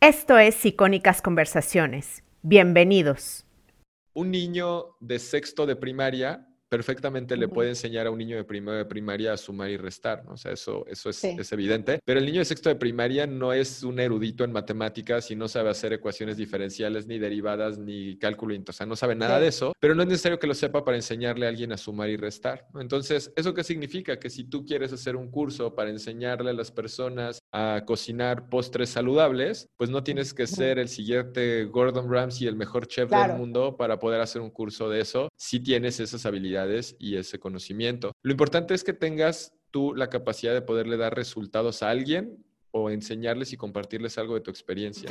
Esto es Icónicas Conversaciones. Bienvenidos. Un niño de sexto de primaria perfectamente le puede enseñar a un niño de primero de primaria a sumar y restar, ¿no? O sea, eso, eso es, es, evidente. Pero el niño de sexto de primaria no es un erudito en matemáticas y no sabe hacer ecuaciones diferenciales, ni derivadas, ni cálculo, o sea, no sabe nada de eso, pero no es necesario que lo sepa para enseñarle a alguien a sumar y restar. ¿no? Entonces, ¿eso qué significa? Que si tú quieres hacer un curso para enseñarle a las personas a cocinar postres saludables, pues no tienes que ser el siguiente Gordon Ramsay, el mejor chef del mundo, para poder hacer un curso de eso, si tienes esas habilidades y ese conocimiento. Lo importante es que tengas tú la capacidad de poderle dar resultados a alguien o enseñarles y compartirles algo de tu experiencia.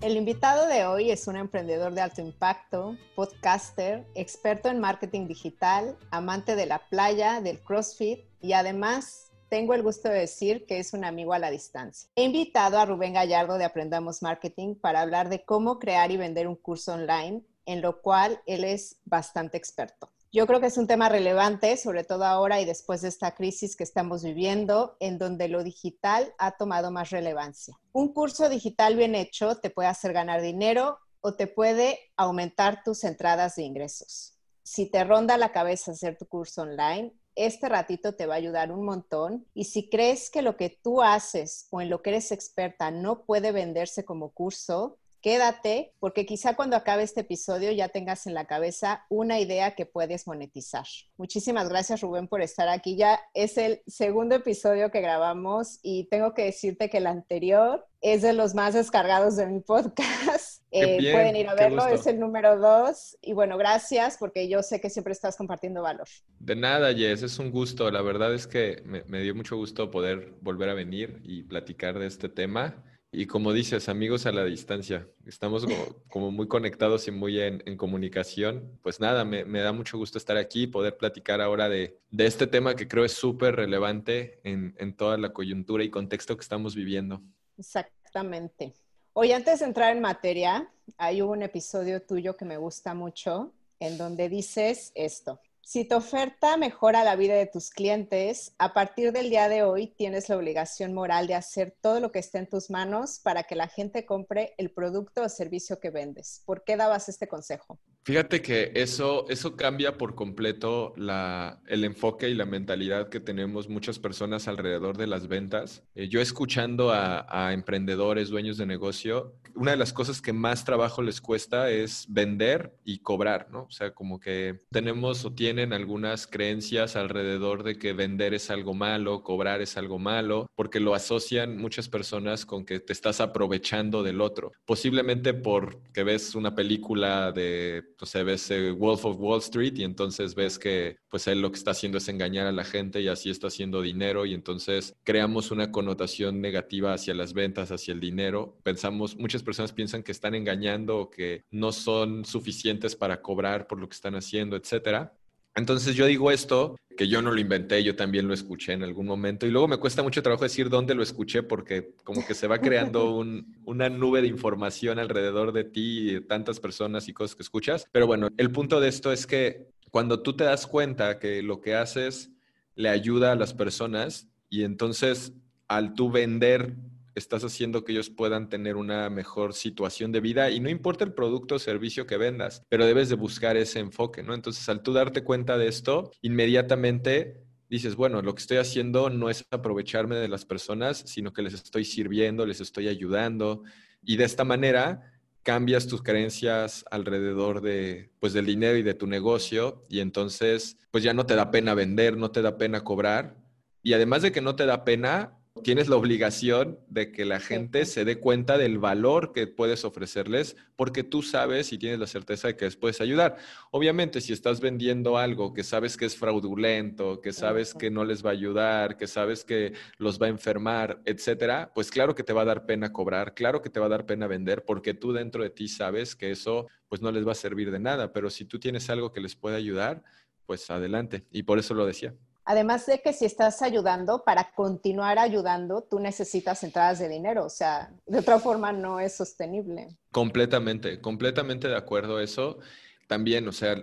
El invitado de hoy es un emprendedor de alto impacto, podcaster, experto en marketing digital, amante de la playa, del CrossFit y además tengo el gusto de decir que es un amigo a la distancia. He invitado a Rubén Gallardo de Aprendamos Marketing para hablar de cómo crear y vender un curso online, en lo cual él es bastante experto. Yo creo que es un tema relevante, sobre todo ahora y después de esta crisis que estamos viviendo, en donde lo digital ha tomado más relevancia. Un curso digital bien hecho te puede hacer ganar dinero o te puede aumentar tus entradas de ingresos. Si te ronda la cabeza hacer tu curso online, este ratito te va a ayudar un montón. Y si crees que lo que tú haces o en lo que eres experta no puede venderse como curso, quédate porque quizá cuando acabe este episodio ya tengas en la cabeza una idea que puedes monetizar. Muchísimas gracias Rubén por estar aquí. Ya es el segundo episodio que grabamos y tengo que decirte que el anterior es de los más descargados de mi podcast. Eh, pueden ir a verlo, es el número dos. Y bueno, gracias porque yo sé que siempre estás compartiendo valor. De nada, Jess, es un gusto. La verdad es que me, me dio mucho gusto poder volver a venir y platicar de este tema. Y como dices, amigos a la distancia, estamos como, muy conectados y muy en, comunicación. Pues nada, me, da mucho gusto estar aquí y poder platicar ahora de, este tema que creo es súper relevante en, en toda la coyuntura y contexto que estamos viviendo. Exactamente. Hoy antes de entrar en materia, hay un episodio tuyo que me gusta mucho en donde dices esto. Si tu oferta mejora la vida de tus clientes, a partir del día de hoy tienes la obligación moral de hacer todo lo que esté en tus manos para que la gente compre el producto o servicio que vendes. ¿Por qué dabas este consejo? Fíjate que eso, eso cambia por completo el enfoque y la mentalidad que tenemos muchas personas alrededor de las ventas. Eh, yo escuchando a, a, emprendedores, dueños de negocio, una de las cosas que más trabajo les cuesta es vender y cobrar, ¿no? O sea, como que tenemos o tienen algunas creencias alrededor de que vender es algo malo, cobrar es algo malo, porque lo asocian muchas personas con que te estás aprovechando del otro. Posiblemente porque ves una película de entonces ves eh, Wolf of Wall Street y entonces ves que pues él lo que está haciendo es engañar a la gente y así está haciendo dinero y entonces creamos una connotación negativa hacia las ventas, hacia el dinero. Pensamos, muchas personas piensan que están engañando o que no son suficientes para cobrar por lo que están haciendo, etcétera. Entonces yo digo esto, que yo no lo inventé, yo también lo escuché en algún momento y luego me cuesta mucho trabajo decir dónde lo escuché porque como que se va creando una nube de información alrededor de ti y tantas personas y cosas que escuchas. Pero bueno, el punto de esto es que cuando tú te das cuenta que lo que haces le ayuda a las personas y entonces al tú vender estás haciendo que ellos puedan tener una mejor situación de vida y no importa el producto o servicio que vendas, pero debes de buscar ese enfoque, ¿no? Entonces, al tú darte cuenta de esto, inmediatamente dices, bueno, lo que estoy haciendo no es aprovecharme de las personas, sino que les estoy sirviendo, les estoy ayudando y de esta manera cambias tus creencias alrededor de pues del dinero y de tu negocio y entonces pues ya no te da pena vender, no te da pena cobrar y además de que no te da pena, tienes la obligación de que la gente se dé cuenta del valor que puedes ofrecerles porque tú sabes y tienes la certeza de que les puedes ayudar. Obviamente, si estás vendiendo algo que sabes que es fraudulento, que sabes que no les va a ayudar, que sabes que los va a enfermar, etcétera, pues claro que te va a dar pena cobrar, claro que te va a dar pena vender porque tú dentro de ti sabes que eso pues no les va a servir de nada, pero si tú tienes algo que les puede ayudar, pues adelante. Y por eso lo decía. Además de que si estás ayudando, para continuar ayudando, tú necesitas entradas de dinero. O sea, de otra forma no es sostenible. Completamente, completamente de acuerdo eso. También, o sea,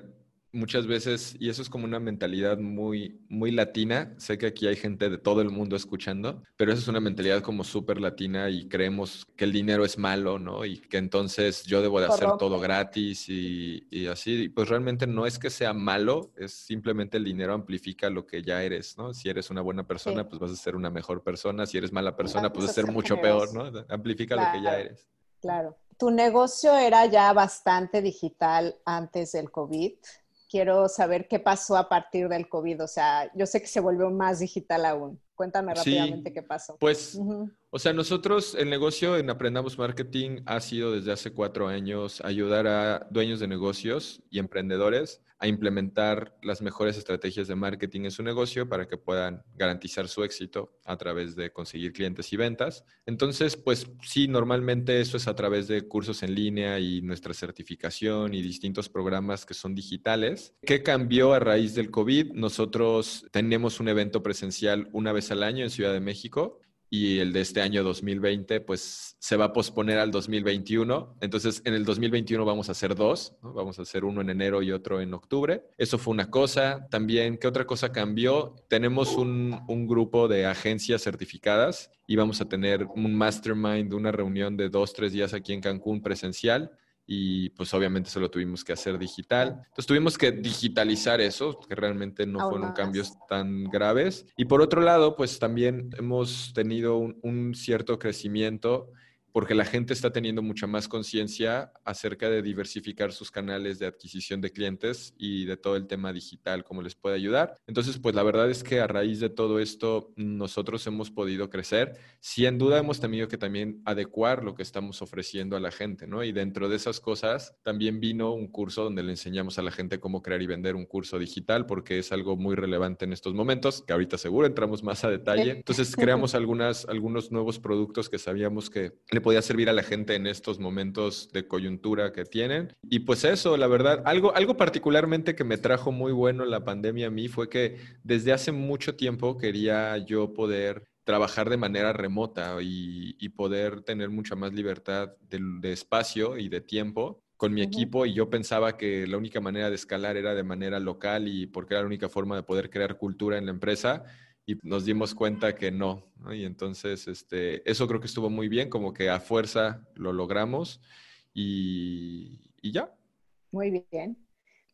muchas veces, y eso es como una mentalidad muy, muy latina, sé que aquí hay gente de todo el mundo escuchando, pero esa es una mentalidad como súper latina y creemos que el dinero es malo, ¿no? Y que entonces yo debo de hacer todo gratis y, y así, pues realmente no es que sea malo, es simplemente el dinero amplifica lo que ya eres, ¿no? Si eres una buena persona, pues vas a ser una mejor persona, si eres mala persona, pues vas a ser mucho peor, ¿no? Amplifica lo que ya eres. Claro. Tu negocio era ya bastante digital antes del COVID quiero saber qué pasó a partir del COVID. O sea, yo sé que se volvió más digital aún. Cuéntame rápidamente qué pasó. Pues, o sea, nosotros, el negocio en Aprendamos Marketing ha sido desde hace cuatro años ayudar a dueños de negocios y emprendedores a implementar las mejores estrategias de marketing en su negocio para que puedan garantizar su éxito a través de conseguir clientes y ventas. Entonces, pues sí, normalmente eso es a través de cursos en línea y nuestra certificación y distintos programas que son digitales. ¿Qué cambió a raíz del COVID? Nosotros tenemos un evento presencial una vez al año en Ciudad de México y el de este año 2020 pues se va a posponer al 2021. Entonces en el 2021 vamos a hacer dos, vamos a hacer uno en enero y otro en octubre. Eso fue una cosa. También, ¿qué otra cosa cambió? Tenemos un, un grupo de agencias certificadas y vamos a tener un mastermind, una reunión de dos, tres días aquí en Cancún presencial y pues obviamente se lo tuvimos que hacer digital. Entonces tuvimos que digitalizar eso, que realmente no fueron cambios tan graves. Y por otro lado, pues también hemos tenido un, un cierto crecimiento porque la gente está teniendo mucha más conciencia acerca de diversificar sus canales de adquisición de clientes y de todo el tema digital, cómo les puede ayudar. Entonces, pues la verdad es que a raíz de todo esto, nosotros hemos podido crecer. Sin duda hemos tenido que también adecuar lo que estamos ofreciendo a la gente, ¿no? Y dentro de esas cosas, también vino un curso donde le enseñamos a la gente cómo crear y vender un curso digital, porque es algo muy relevante en estos momentos, que ahorita seguro entramos más a detalle. Entonces, creamos algunas, algunos nuevos productos que sabíamos que le podía servir a la gente en estos momentos de coyuntura que tienen. Y pues eso, la verdad, algo, algo particularmente que me trajo muy bueno la pandemia a mí fue que desde hace mucho tiempo quería yo poder trabajar de manera remota y, poder tener mucha más libertad de, espacio y de tiempo con mi equipo. Y yo pensaba que la única manera de escalar era de manera local y porque era la única forma de poder crear cultura en la empresa y nos dimos cuenta que no, Y entonces, este, eso creo que estuvo muy bien, como que a fuerza lo logramos y, y ya. Muy bien,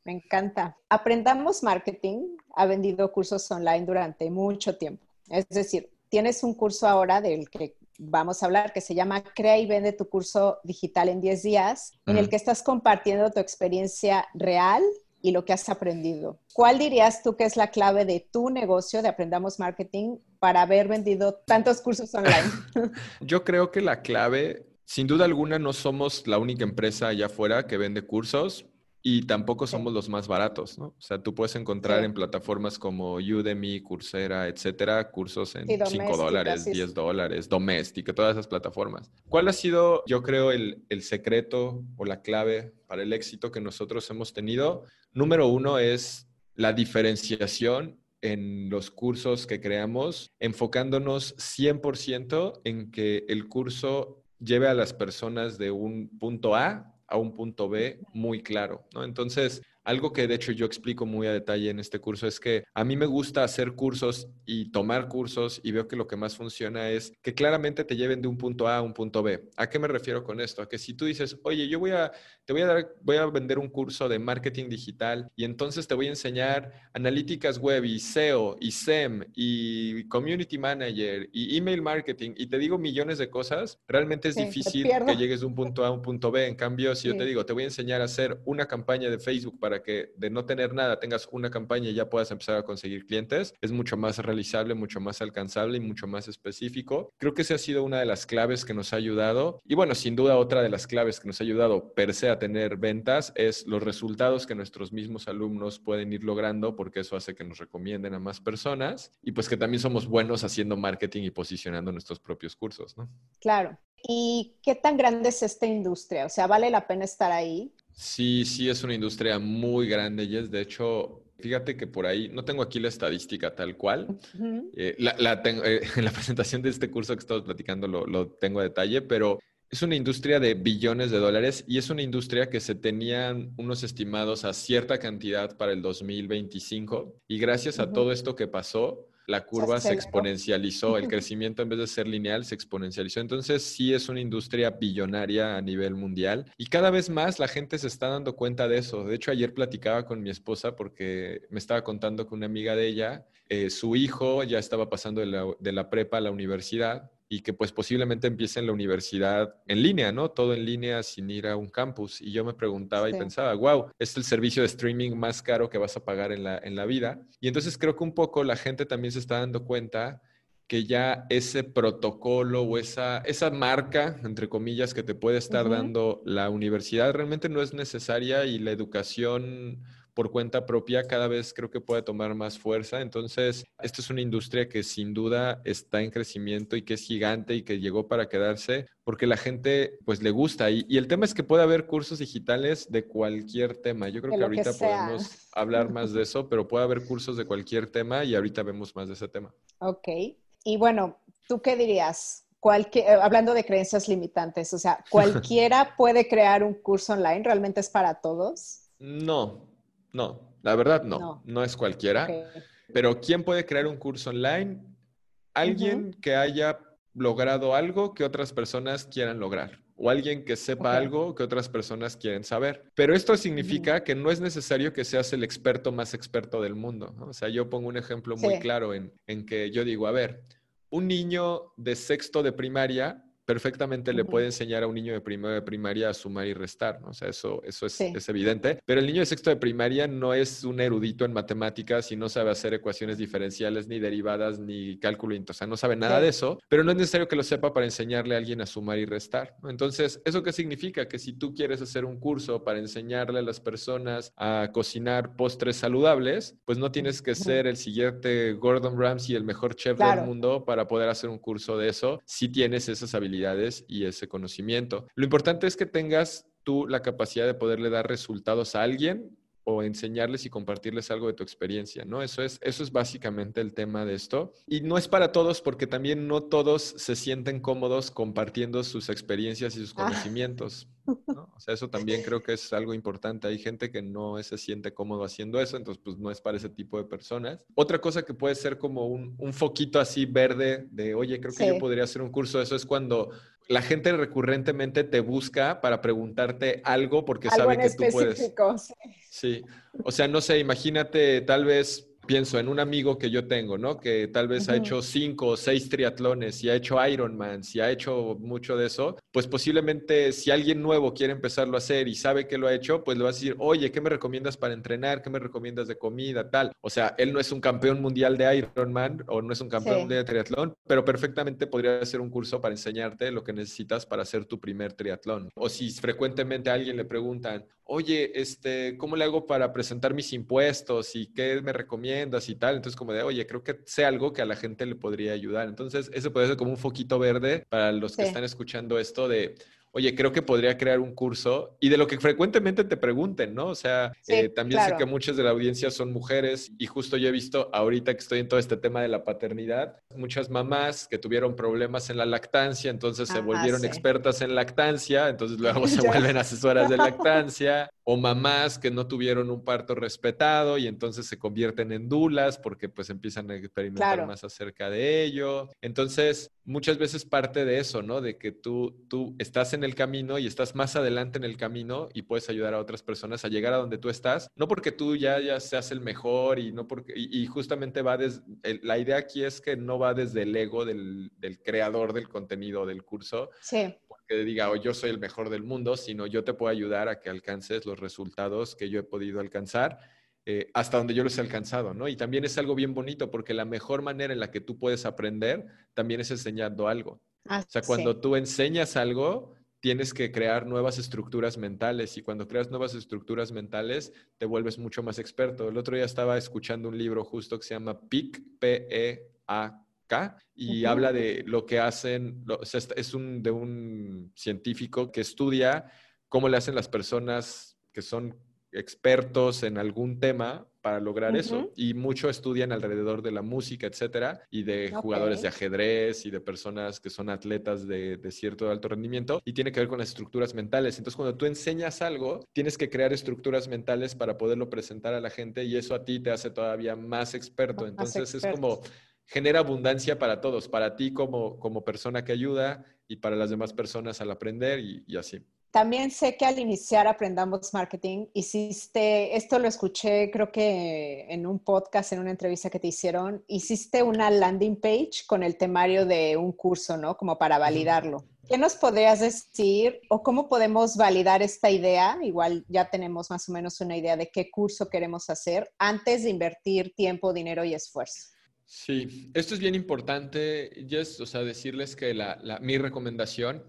me encanta. Aprendamos Marketing ha vendido cursos online durante mucho tiempo. Es decir, tienes un curso ahora del que vamos a hablar que se llama Crea y vende tu curso digital en 10 días, en el que estás compartiendo tu experiencia real y lo que has aprendido. ¿Cuál dirías tú que es la clave de tu negocio de Aprendamos Marketing para haber vendido tantos cursos online? Yo creo que la clave, sin duda alguna, no somos la única empresa allá afuera que vende cursos, y tampoco somos los más baratos, ¿no? O sea, tú puedes encontrar en plataformas como Udemy, Coursera, etcétera, cursos en 5 dólares, 10 dólares, Domestic, todas esas plataformas. ¿Cuál ha sido, yo creo, el, el secreto o la clave para el éxito que nosotros hemos tenido? Número uno es la diferenciación en los cursos que creamos, enfocándonos 100% en que el curso lleve a las personas de un punto A a un punto B muy claro, ¿no? Entonces, algo que de hecho yo explico muy a detalle en este curso es que a mí me gusta hacer cursos y tomar cursos y veo que lo que más funciona es que claramente te lleven de un punto A a un punto B. ¿A qué me refiero con esto? A que si tú dices, oye, yo voy a, te voy a dar, voy a vender un curso de marketing digital y entonces te voy a enseñar analíticas web y SEO y SEM y community manager y email marketing y te digo millones de cosas, realmente es difícil que llegues de un punto A a un punto B. En cambio, si yo te digo, te voy a enseñar a hacer una campaña de Facebook para para que de no tener nada tengas una campaña y ya puedas empezar a conseguir clientes, es mucho más realizable, mucho más alcanzable y mucho más específico. Creo que esa ha sido una de las claves que nos ha ayudado. Y bueno, sin duda otra de las claves que nos ha ayudado per se a tener ventas es los resultados que nuestros mismos alumnos pueden ir logrando porque eso hace que nos recomienden a más personas y pues que también somos buenos haciendo marketing y posicionando nuestros propios cursos, ¿no? Claro. ¿Y qué tan grande es esta industria? O sea, ¿vale la pena estar ahí? Sí, sí, es una industria muy grande y es de hecho Fíjate que por ahí, no tengo aquí la estadística tal cual. Eh, la, eh, en la presentación de este curso que estamos platicando lo, lo, tengo a detalle, pero es una industria de billones de dólares y es una industria que se tenían unos estimados a cierta cantidad para el 2025 y gracias a todo esto que pasó, la curva se, exponencializó, el crecimiento en vez de ser lineal se exponencializó. Entonces sí es una industria billonaria a nivel mundial y cada vez más la gente se está dando cuenta de eso. De hecho, ayer platicaba con mi esposa porque me estaba contando que una amiga de ella, eh, su hijo ya estaba pasando de la, de la prepa a la universidad y que pues posiblemente empiece en la universidad en línea, ¿no? Todo en línea sin ir a un campus. Y yo me preguntaba y pensaba, wow, es el servicio de streaming más caro que vas a pagar en la, en la vida. Y entonces creo que un poco la gente también se está dando cuenta que ya ese protocolo o esa, esa marca, entre comillas, que te puede estar dando la universidad realmente no es necesaria y la educación por cuenta propia cada vez creo que puede tomar más fuerza. Entonces, esto es una industria que sin duda está en crecimiento y que es gigante y que llegó para quedarse porque la gente pues le gusta. Y, el tema es que puede haber cursos digitales de cualquier tema. Yo creo que ahorita podemos hablar más de eso, pero puede haber cursos de cualquier tema y ahorita vemos más de ese tema. Ok. Y bueno, ¿tú qué dirías? Cualquier, eh, hablando de creencias limitantes, o sea, ¿cualquiera puede crear un curso online? ¿Realmente es para todos? No, no, la verdad no, no, es cualquiera. Pero ¿quién puede crear un curso online? Alguien que haya logrado algo que otras personas quieran lograr o alguien que sepa algo que otras personas quieren saber. Pero esto significa que no es necesario que seas el experto más experto del mundo. O sea, yo pongo un ejemplo muy claro en, en que yo digo, a ver, un niño de sexto de primaria perfectamente le puede enseñar a un niño de primero de primaria a sumar y restar, ¿no? O sea, eso, eso es, es, evidente. Pero el niño de sexto de primaria no es un erudito en matemáticas y no sabe hacer ecuaciones diferenciales, ni derivadas, ni cálculo, o sea, no sabe nada de eso, pero no es necesario que lo sepa para enseñarle a alguien a sumar y restar. Entonces, ¿eso qué significa? Que si tú quieres hacer un curso para enseñarle a las personas a cocinar postres saludables, pues no tienes que ser el siguiente Gordon Ramsay, el mejor chef del mundo, para poder hacer un curso de eso, si tienes esas habilidades y ese conocimiento. Lo importante es que tengas tú la capacidad de poderle dar resultados a alguien o enseñarles y compartirles algo de tu experiencia, ¿no? Eso es, eso es básicamente el tema de esto. Y no es para todos porque también no todos se sienten cómodos compartiendo sus experiencias y sus ah. conocimientos. O sea, eso también creo que es algo importante. Hay gente que no se siente cómodo haciendo eso, entonces pues no es para ese tipo de personas. Otra cosa que puede ser como un, un foquito así verde de, oye, creo que yo podría hacer un curso de eso, es cuando la gente recurrentemente te busca para preguntarte algo porque sabe que tú puedes. Sí. sí. O sea, no sé, imagínate tal vez pienso en un amigo que yo tengo, ¿no? Que tal vez ha hecho cinco o seis triatlones y ha hecho Ironman, si ha hecho mucho de eso, pues posiblemente si alguien nuevo quiere empezarlo a hacer y sabe que lo ha hecho, pues le va a decir, oye, ¿qué me recomiendas para entrenar? ¿Qué me recomiendas de comida? Tal. O sea, él no es un campeón mundial de Ironman o no es un campeón mundial de triatlón, pero perfectamente podría hacer un curso para enseñarte lo que necesitas para hacer tu primer triatlón. O si frecuentemente a alguien le preguntan, oye, este, ¿cómo le hago para presentar mis impuestos y qué me recomiendas y tal? Entonces, como de, oye, creo que sé algo que a la gente le podría ayudar. Entonces, eso puede ser como un foquito verde para los que están escuchando esto de, oye, creo que podría crear un curso y de lo que frecuentemente te pregunten, ¿no? O sea, eh, también sé que muchas de la audiencia son mujeres y justo yo he visto ahorita que estoy en todo este tema de la paternidad, muchas mamás que tuvieron problemas en la lactancia, entonces se volvieron expertas en lactancia, entonces luego se vuelven asesoras de lactancia o mamás que no tuvieron un parto respetado y entonces se convierten en dulas porque pues empiezan a experimentar más acerca de ello. Entonces, muchas veces parte de eso, ¿no? De que tú, tú estás en el camino y estás más adelante en el camino y puedes ayudar a otras personas a llegar a donde tú estás, no porque tú ya, ya seas el mejor y no porque, y, justamente va desde, la idea aquí es que no va desde el ego del, del creador del contenido del curso. Sí que diga, oh, yo soy el mejor del mundo, sino yo te puedo ayudar a que alcances los resultados que yo he podido alcanzar. Eh, hasta donde yo los he alcanzado, ¿no? Y también es algo bien bonito porque la mejor manera en la que tú puedes aprender también es enseñando algo. Ah, o sea, cuando tú enseñas algo, tienes que crear nuevas estructuras mentales y cuando creas nuevas estructuras mentales te vuelves mucho más experto. El otro día estaba escuchando un libro justo que se llama PIC, P-E-A-K, y habla de lo que hacen, es un, de un científico que estudia cómo le hacen las personas que son expertos en algún tema para lograr eso. Y mucho estudian alrededor de la música, etcétera, y de jugadores de ajedrez y de personas que son atletas de, de, cierto alto rendimiento, y tiene que ver con las estructuras mentales. Entonces, cuando tú enseñas algo, tienes que crear estructuras mentales para poderlo presentar a la gente, y eso a ti te hace todavía más experto. Entonces, es como genera abundancia para todos, para ti como, como persona que ayuda y para las demás personas al aprender y así. También sé que al iniciar Aprendamos Marketing, hiciste, esto lo escuché creo que en un podcast, en una entrevista que te hicieron, hiciste una landing page con el temario de un curso, ¿no? Como para validarlo. ¿Qué nos podrías decir o cómo podemos validar esta idea? Igual ya tenemos más o menos una idea de qué curso queremos hacer antes de invertir tiempo, dinero y esfuerzo. Sí, esto es bien importante, Jess, o sea, decirles que mi recomendación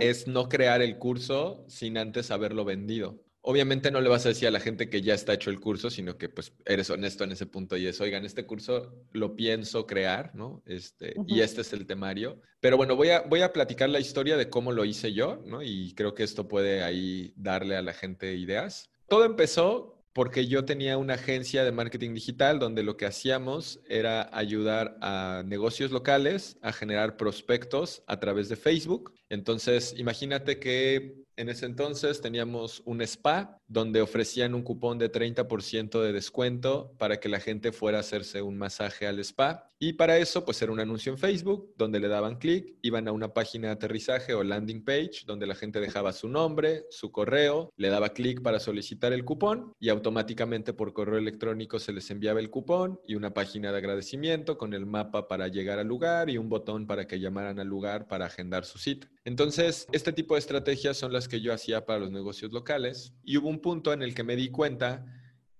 es no crear el curso sin antes haberlo vendido. Obviamente no le vas a decir a la gente que ya está hecho el curso, sino que pues eres honesto en ese punto y es, oigan, este curso lo pienso crear, ¿no? Este, Y este es el temario. Pero bueno, voy a, voy a platicar la historia de cómo lo hice yo, ¿no? Y creo que esto puede ahí darle a la gente ideas. Todo empezó porque yo tenía una agencia de marketing digital donde lo que hacíamos era ayudar a negocios locales a generar prospectos a través de Facebook. Entonces, imagínate que en ese entonces teníamos un spa donde ofrecían un cupón de 30% de descuento para que la gente fuera a hacerse un masaje al spa. Y para eso, pues era un anuncio en Facebook donde le daban clic, iban a una página de aterrizaje o landing page donde la gente dejaba su nombre, su correo, le daba clic para solicitar el cupón y automáticamente por correo electrónico se les enviaba el cupón y una página de agradecimiento con el mapa para llegar al lugar y un botón para que llamaran al lugar para agendar su cita. Entonces, este tipo de estrategias son las que yo hacía para los negocios locales y hubo un punto en el que me di cuenta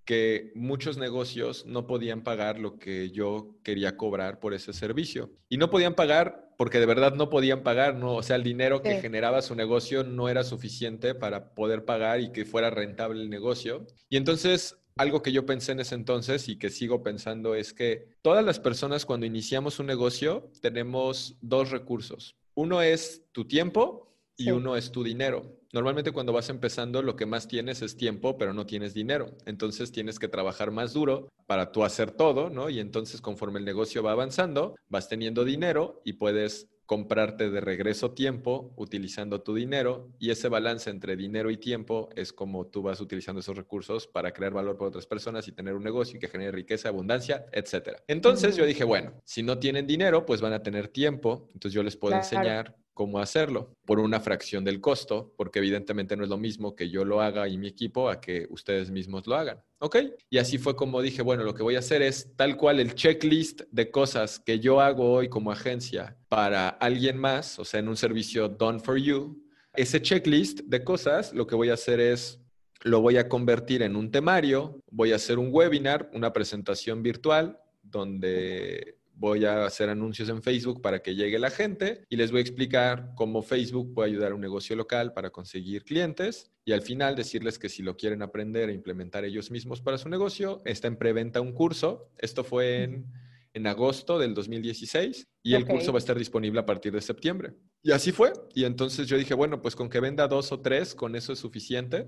que muchos negocios no podían pagar lo que yo quería cobrar por ese servicio. Y no podían pagar porque de verdad no podían pagar, ¿no? O sea, el dinero que generaba su negocio no era suficiente para poder pagar y que fuera rentable el negocio. Y entonces algo que yo pensé en ese entonces y que sigo pensando es que todas las personas cuando iniciamos un negocio tenemos dos recursos. Uno es tu tiempo y uno es tu dinero. Normalmente cuando vas empezando lo que más tienes es tiempo, pero no tienes dinero. Entonces tienes que trabajar más duro para tú hacer todo, ¿no? Y entonces conforme el negocio va avanzando, vas teniendo dinero y puedes comprarte de regreso tiempo utilizando tu dinero y ese balance entre dinero y tiempo es como tú vas utilizando esos recursos para crear valor para otras personas y tener un negocio que genere riqueza, abundancia, etc. Entonces yo dije, bueno, si no tienen dinero, pues van a tener tiempo, entonces yo les puedo enseñar cómo hacerlo por una fracción del costo, porque evidentemente no es lo mismo que yo lo haga y mi equipo a que ustedes mismos lo hagan. ¿Ok? Y así fue como dije, bueno, lo que voy a hacer es tal cual el checklist de cosas que yo hago hoy como agencia para alguien más, o sea, en un servicio done for you. Ese checklist de cosas, lo que voy a hacer es lo voy a convertir en un temario, voy a hacer un webinar, una presentación virtual donde voy a hacer anuncios en Facebook para que llegue la gente y les voy a explicar cómo Facebook puede ayudar a un negocio local para conseguir clientes y al final decirles que si lo quieren aprender e implementar ellos mismos para su negocio, está en preventa un curso. Esto fue en, en agosto del 2016 y el curso va a estar disponible a partir de septiembre. Y así fue. Y entonces yo dije, bueno, pues con que venda dos o tres, con eso es suficiente.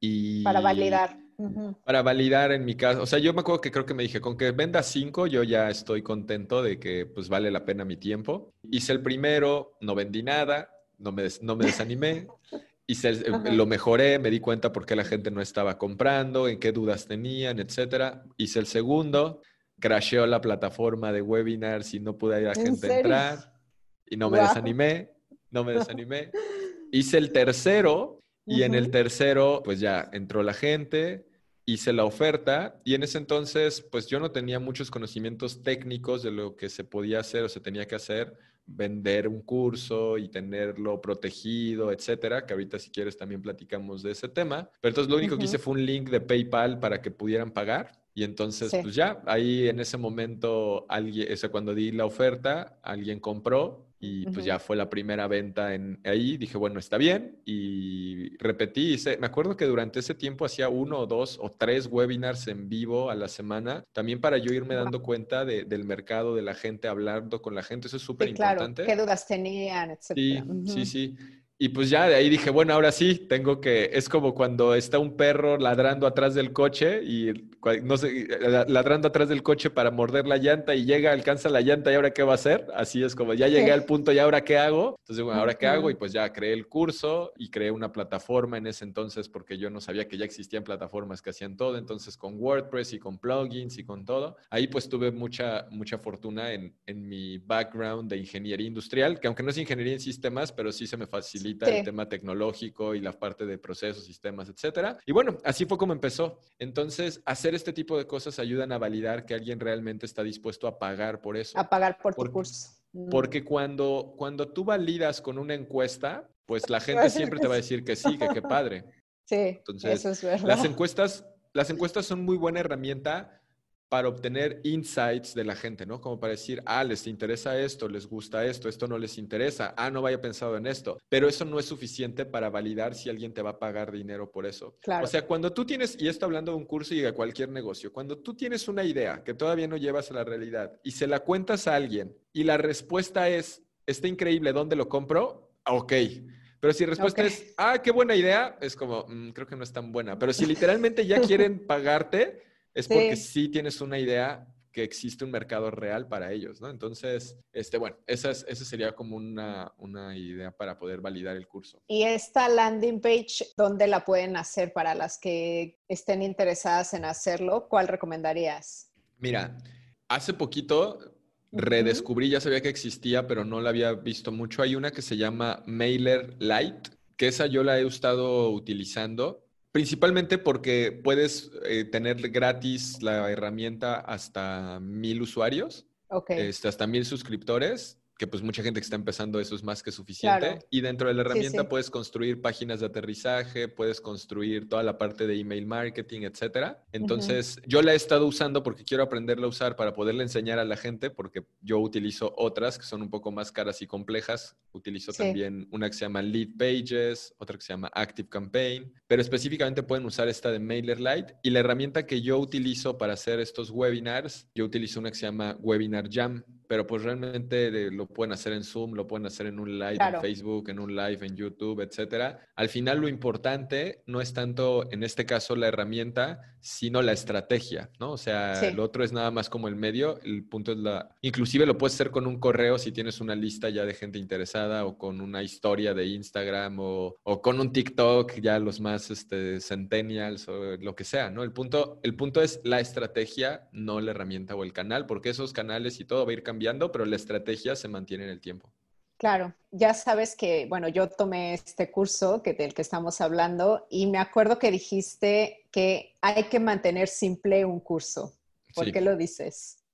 Y... Para validar para validar en mi caso. O sea, yo me acuerdo que creo que me dije, con que venda cinco, yo ya estoy contento de que pues vale la pena mi tiempo. Hice el primero, no vendí nada, no me, no me desanimé. Hice lo mejoré, me di cuenta por qué la gente no estaba comprando, en qué dudas tenían, etcétera. Hice el segundo, crasheó la plataforma de webinars y no pude ir a gente entrar. Y no me desanimé, no me desanimé. Hice el tercero y en el tercero, pues ya entró la gente, hice la oferta y en ese entonces, pues yo no tenía muchos conocimientos técnicos de lo que se podía hacer o se tenía que hacer vender un curso y tenerlo protegido, etcétera, que ahorita si quieres también platicamos de ese tema. Pero entonces lo único que hice fue un link de PayPal para que pudieran pagar. Y entonces, pues ya, ahí en ese momento, alguien, ese, cuando di la oferta, alguien compró y pues ya fue la primera venta en ahí. Dije, bueno, está bien. Y repetí, me acuerdo que durante ese tiempo hacía uno o dos o tres webinars en vivo a la semana, también para yo irme dando cuenta del mercado, de la gente, hablando con la gente. Eso es súper importante. qué dudas tenían, etcétera. Sí, sí, sí. Y pues ya de ahí dije, bueno, ahora sí, tengo que, es como cuando está un perro ladrando atrás del coche y no sé, ladrando atrás del coche para morder la llanta y llega, alcanza la llanta y ahora qué va a hacer. Así es como, ya llegué al punto y ahora qué hago. Entonces, bueno, ahora qué hago y pues ya creé el curso y creé una plataforma en ese entonces porque yo no sabía que ya existían plataformas que hacían todo. Entonces con WordPress y con plugins y con todo. Ahí pues tuve mucha, mucha fortuna en, en mi background de ingeniería industrial, que aunque no es ingeniería en sistemas, pero sí se me facilita el tema tecnológico y la parte de procesos, sistemas, etcétera. Y bueno, así fue como empezó. Entonces, hacer este tipo de cosas ayudan a validar que alguien realmente está dispuesto a pagar por eso. A pagar por tu curso. Porque cuando, cuando tú validas con una encuesta, pues la gente siempre te va a decir que sí, que qué padre. Sí, Entonces, eso es verdad. Las encuestas, las encuestas son muy buena herramienta para obtener insights de la gente, ¿no? Como para decir, ah, les interesa esto, les gusta esto, esto no les interesa, ah, no vaya pensado en esto. Pero eso no es suficiente para validar si alguien te va a pagar dinero por eso. Claro. O sea, cuando tú tienes, y esto hablando de un curso y de cualquier negocio, cuando tú tienes una idea que todavía no llevas a la realidad y se la cuentas a alguien y la respuesta es, está increíble, ¿dónde lo compro? Ok. Pero si la respuesta es, ah, qué buena idea, es como, mm, creo que no es tan buena. Pero si literalmente ya quieren pagarte, es porque sí. tienes una idea que existe un mercado real para ellos, ¿no? Entonces, este, bueno, esa, esa sería como una, una, idea para poder validar el curso. ¿Y esta landing page, dónde la pueden hacer para las que estén interesadas en hacerlo? ¿Cuál recomendarías? Mira, hace poquito redescubrí, ya sabía que existía, pero no la había visto mucho. Hay una que se llama Mailer Lite, que esa yo la he estado utilizando Principalmente porque puedes eh, tener gratis la herramienta hasta mil usuarios, este, hasta mil suscriptores que pues mucha gente que está empezando eso es más que suficiente. Y dentro de la herramienta puedes construir páginas de aterrizaje, puedes construir toda la parte de email marketing, etcétera. Entonces, yo la he estado usando porque quiero aprenderla a usar para poderle enseñar a la gente, porque yo utilizo otras que son un poco más caras y complejas. Utilizo también una que se llama Lead Pages, otra que se llama Active Campaign, pero específicamente pueden usar esta de MailerLite. Y la herramienta que yo utilizo para hacer estos webinars, yo utilizo una que se llama Webinar Jam pero pues realmente lo pueden hacer en Zoom, lo pueden hacer en un live en Facebook, en un live en YouTube, etcétera. Al final lo importante no es tanto, en este caso, la herramienta, sino la estrategia, ¿no? O sea, el otro es nada más como el medio, el punto es la... Inclusive lo puedes hacer con un correo si tienes una lista ya de gente interesada o con una historia de Instagram o, o con un TikTok, ya los más este, centennials o lo que sea, ¿no? El punto, el punto es la estrategia, no la herramienta o el canal, porque esos canales y todo va a ir cambiando pero la estrategia se mantiene en el tiempo. Claro, ya sabes que, bueno, yo tomé este curso que, del que estamos hablando y me acuerdo que dijiste que hay que mantener simple un curso. ¿Por qué lo dices?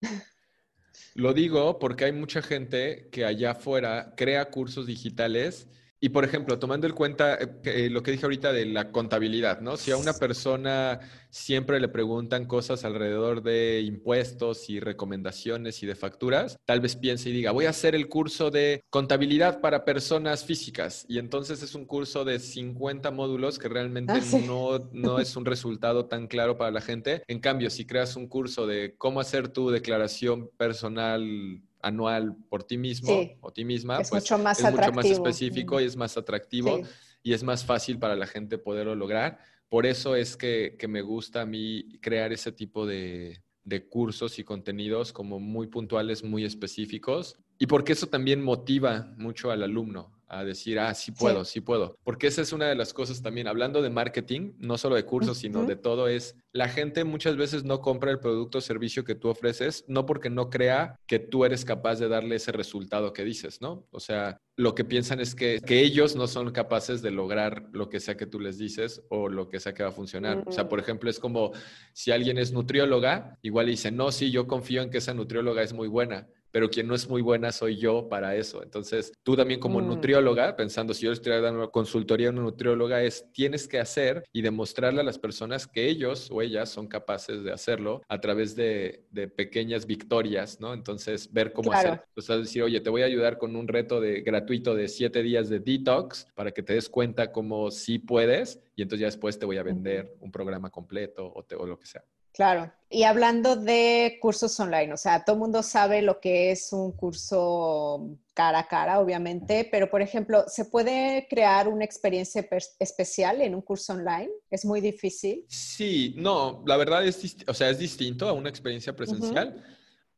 Lo digo porque hay mucha gente que allá afuera crea cursos digitales y por ejemplo, tomando en cuenta eh, eh, lo que dije ahorita de la contabilidad, ¿no? Si a una persona siempre le preguntan cosas alrededor de impuestos y recomendaciones y de facturas, tal vez piense y diga, voy a hacer el curso de contabilidad para personas físicas. Y entonces es un curso de 50 módulos que realmente ah, no, no es un resultado tan claro para la gente. En cambio, si creas un curso de cómo hacer tu declaración personal anual por ti mismo o ti misma, es pues mucho más es mucho más específico y es más atractivo y es más fácil para la gente poderlo lograr. Por eso es que, me gusta a mí crear ese tipo de, de cursos y contenidos como muy puntuales, muy específicos, y porque eso también motiva mucho al alumno a decir, ah, sí puedo, sí. puedo. Porque esa es una de las cosas también, hablando de marketing, no solo de cursos, sino de todo, es la gente muchas veces no compra el producto o servicio que tú ofreces, no porque no crea que tú eres capaz de darle ese resultado que dices, ¿no? O sea, lo que piensan es que, que ellos no son capaces de lograr lo que sea que tú les dices o lo que sea que va a funcionar. O sea, por ejemplo, es como si alguien es nutrióloga, igual dice, no, sí, yo confío en que esa nutrióloga es muy buena pero quien no es muy buena soy yo para eso. Entonces, tú también como mm. nutrióloga, pensando si yo estoy dando consultoría a una nutrióloga, es tienes que hacer y demostrarle a las personas que ellos o ellas son capaces de hacerlo a través de, pequeñas victorias, ¿no? Entonces, ver cómo hacer. Entonces, decir, oye, te voy a ayudar con un reto de, gratuito de siete días de detox para que te des cuenta cómo sí puedes y entonces ya después te voy a vender un programa completo o, o lo que sea. Claro. Y hablando de cursos online, o sea, todo el mundo sabe lo que es un curso cara a cara, obviamente, pero por ejemplo, ¿se puede crear una experiencia especial en un curso online? ¿Es muy difícil? Sí, no, la verdad es, o sea, es distinto a una experiencia presencial.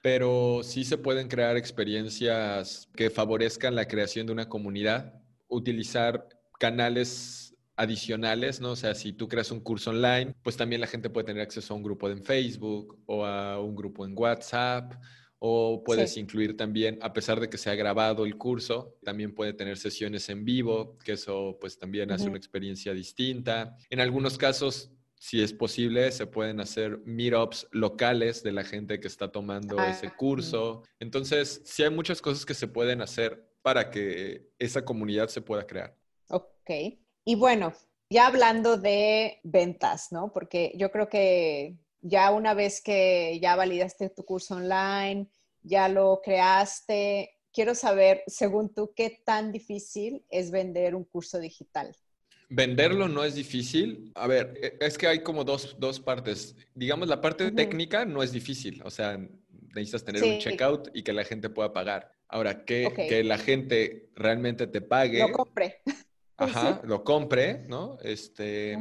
Pero sí se pueden crear experiencias que favorezcan la creación de una comunidad, utilizar canales adicionales, ¿no? O sea, si tú creas un curso online, pues también la gente puede tener acceso a un grupo en Facebook o a un grupo en WhatsApp. O puedes incluir también, a pesar de que se ha grabado el curso, también puede tener sesiones en vivo, que eso pues también hace una experiencia distinta. En algunos casos, si es posible, se pueden hacer meetups locales de la gente que está tomando ah, ese curso. Entonces, sí hay muchas cosas que se pueden hacer para que esa comunidad se pueda crear. Ok. Y bueno, ya hablando de ventas, ¿no? Porque yo creo que ya una vez que ya validaste tu curso online, ya lo creaste, quiero saber, según tú, qué tan difícil es vender un curso digital. Venderlo no es difícil. A ver, e, es que hay como dos, partes. Digamos, la parte técnica no es difícil. O sea, necesitas tener un checkout y que la gente pueda pagar. Ahora, que, que la gente realmente te pague. Lo compre. Ajá, lo compre, ¿no? Este,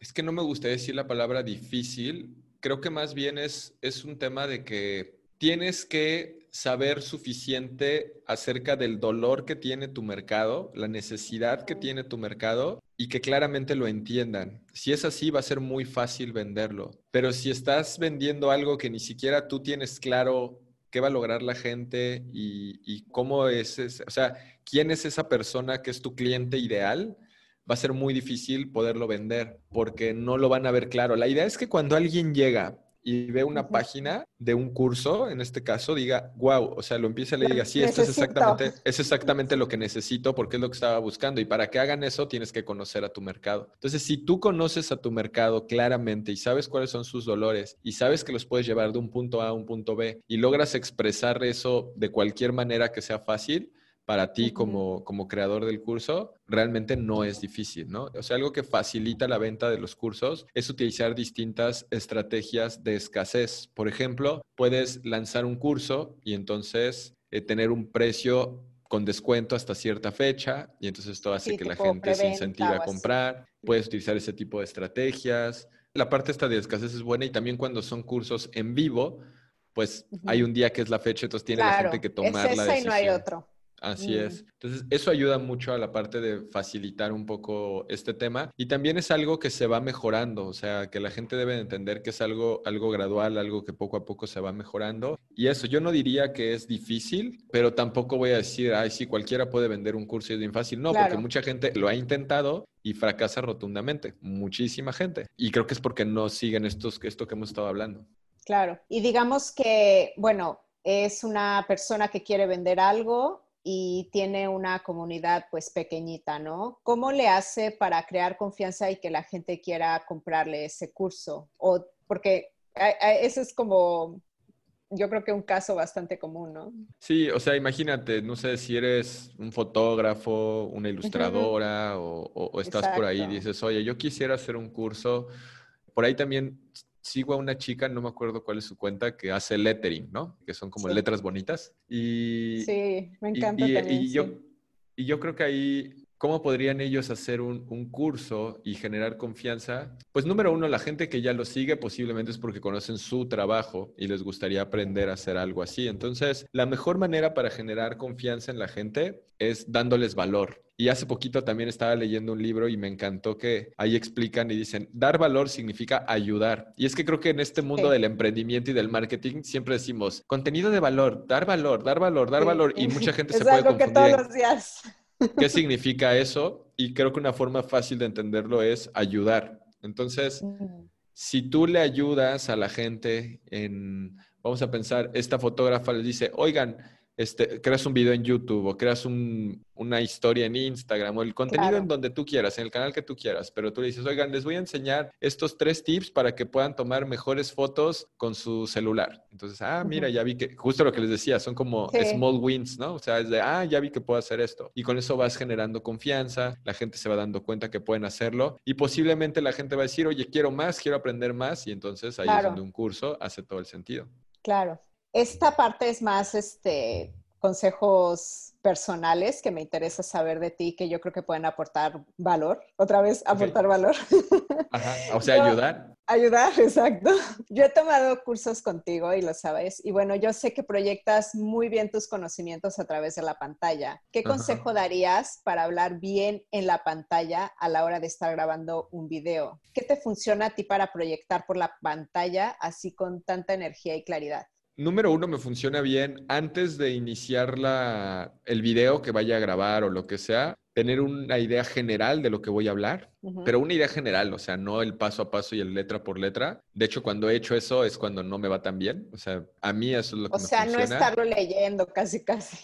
es que no me gustaría decir la palabra difícil. Creo que más bien es, es un tema de que tienes que saber suficiente acerca del dolor que tiene tu mercado, la necesidad que tiene tu mercado y que claramente lo entiendan. Si es así, va a ser muy fácil venderlo. Pero si estás vendiendo algo que ni siquiera tú tienes claro qué va a lograr la gente y, cómo es, o sea, quién es esa persona que es tu cliente ideal, va a ser muy difícil poderlo vender porque no lo van a ver claro. La idea es que cuando alguien llega y ve una página de un curso, en este caso, diga, wow, o sea, lo empieza y diga, sí, esto es exactamente, es exactamente lo que necesito porque es lo que estaba buscando. Y para que hagan eso, tienes que conocer a tu mercado. Entonces, si tú conoces a tu mercado claramente y sabes cuáles son sus dolores y sabes que los puedes llevar de un punto A a un punto B y logras expresar eso de cualquier manera que sea fácil, para ti como, como creador del curso, realmente no es difícil, ¿no? O sea, algo que facilita la venta de los cursos es utilizar distintas estrategias de escasez. Por ejemplo, puedes lanzar un curso y entonces eh, tener un precio con descuento hasta cierta fecha y entonces esto hace que la gente se incentive a comprar. Puedes utilizar ese tipo de estrategias. La parte esta de escasez es buena y también cuando son cursos en vivo, pues hay un día que es la fecha, entonces tiene la gente que tomar la decisión. Y no hay otro. Así es. Entonces, eso ayuda mucho a la parte de facilitar un poco este tema. Y también es algo que se va mejorando, o sea, que la gente debe entender que es algo, algo gradual, algo que poco a poco se va mejorando. Y eso, yo no diría que es difícil, pero tampoco voy a decir, ay, sí, cualquiera puede vender un curso y es bien fácil. No, porque mucha gente lo ha intentado y fracasa rotundamente. Muchísima gente. Y creo que es porque no siguen estos, esto que hemos estado hablando. Claro. Y digamos que, bueno, es una persona que quiere vender algo y tiene una comunidad pues pequeñita, ¿no? ¿Cómo le hace para crear confianza y que la gente quiera comprarle ese curso? O porque eso es como, yo creo que un caso bastante común, ¿no? Sí, o sea, imagínate, no sé si eres un fotógrafo, una ilustradora o, estás por ahí y dices, oye, yo quisiera hacer un curso. Por ahí también sigo a una chica, no me acuerdo cuál es su cuenta, que hace lettering, ¿no? Que son como letras bonitas. Y, sí, me encanta también. Y, yo, y yo creo que ahí, ¿cómo podrían ellos hacer un, un, curso y generar confianza? Pues número uno, la gente que ya lo sigue posiblemente es porque conocen su trabajo y les gustaría aprender a hacer algo así. Entonces, la mejor manera para generar confianza en la gente es dándoles valor. Y hace poquito también estaba leyendo un libro y me encantó que ahí explican y dicen, dar valor significa ayudar. Y es que creo que en este mundo del emprendimiento y del marketing siempre decimos, contenido de valor, dar valor, dar valor, dar valor. Y mucha gente se puede confundir. Que todos los días. ¿Qué significa eso? Y creo que una forma fácil de entenderlo es ayudar. Entonces, si tú le ayudas a la gente en vamos a pensar, esta fotógrafa les dice, oigan, este, creas un video en YouTube o creas una historia en Instagram o el contenido en donde tú quieras, en el canal que tú quieras, pero tú le dices, oigan, les voy a enseñar estos tres tips para que puedan tomar mejores fotos con su celular. Entonces, ah, mira, ya vi que, justo lo que les decía, son como small wins, ¿no? O sea, es de, ah, ya vi que puedo hacer esto. Y con eso vas generando confianza, la gente se va dando cuenta que pueden hacerlo y posiblemente la gente va a decir, oye, quiero más, quiero aprender más y entonces ahí es donde un curso hace todo el sentido. Claro. Esta parte es más este, consejos personales que me interesa saber de ti, que yo creo que pueden aportar valor. Otra vez, aportar valor. Ajá, o sea, ayudar. Ayudar, exacto. Yo he tomado cursos contigo y lo sabes. Y bueno, yo sé que proyectas muy bien tus conocimientos a través de la pantalla. ¿Qué consejo darías para hablar bien en la pantalla a la hora de estar grabando un video? ¿Qué te funciona a ti para proyectar por la pantalla así con tanta energía y claridad? Número uno, me funciona bien antes de iniciar la, el video que vaya a grabar o lo que sea, tener una idea general de lo que voy a hablar, pero una idea general, o sea, no el paso a paso y el letra por letra. De hecho, cuando he hecho eso es cuando no me va tan bien. O sea, a mí eso es lo que o sea, no estarlo leyendo casi, casi.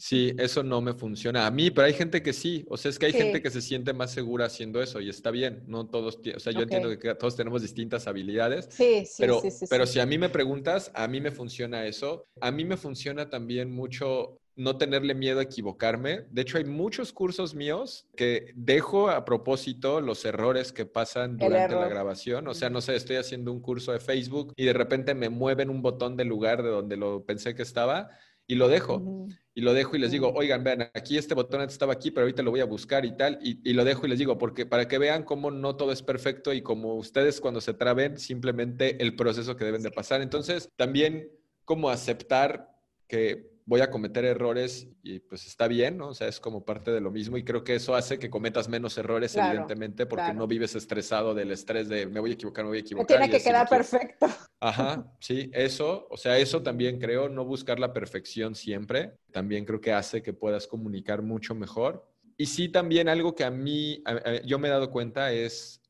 Sí, eso no me funciona. A mí, pero hay gente que sí. O sea, es que hay gente que se siente más segura haciendo eso y está bien. No todos, o sea, yo entiendo que todos tenemos distintas habilidades. Sí, sí, pero, sí, Pero si a mí me preguntas, a mí me funciona eso. A mí me funciona también mucho no tenerle miedo a equivocarme. De hecho, hay muchos cursos míos que dejo a propósito los errores que pasan durante la grabación. O sea, no sé, estoy haciendo un curso de Facebook y de repente me mueven un botón del lugar de donde lo pensé que estaba y lo dejo. Y lo dejo y les digo, oigan, vean, aquí este botón estaba aquí, pero ahorita lo voy a buscar y tal. Y, lo dejo y les digo, porque para que vean cómo no todo es perfecto y como ustedes cuando se traben, simplemente el proceso que deben de pasar. Entonces, también como aceptar que voy a cometer errores y pues está bien, ¿no? O sea, es como parte de lo mismo y creo que eso hace que cometas menos errores, evidentemente, porque no vives estresado del estrés de me voy a equivocar, me voy a equivocar. tiene que quedar perfecto. Ajá, sí, eso, o sea, eso también creo, no buscar la perfección siempre, también creo que hace que puedas comunicar mucho mejor. Y sí, también algo que a mí, yo me he dado cuenta es,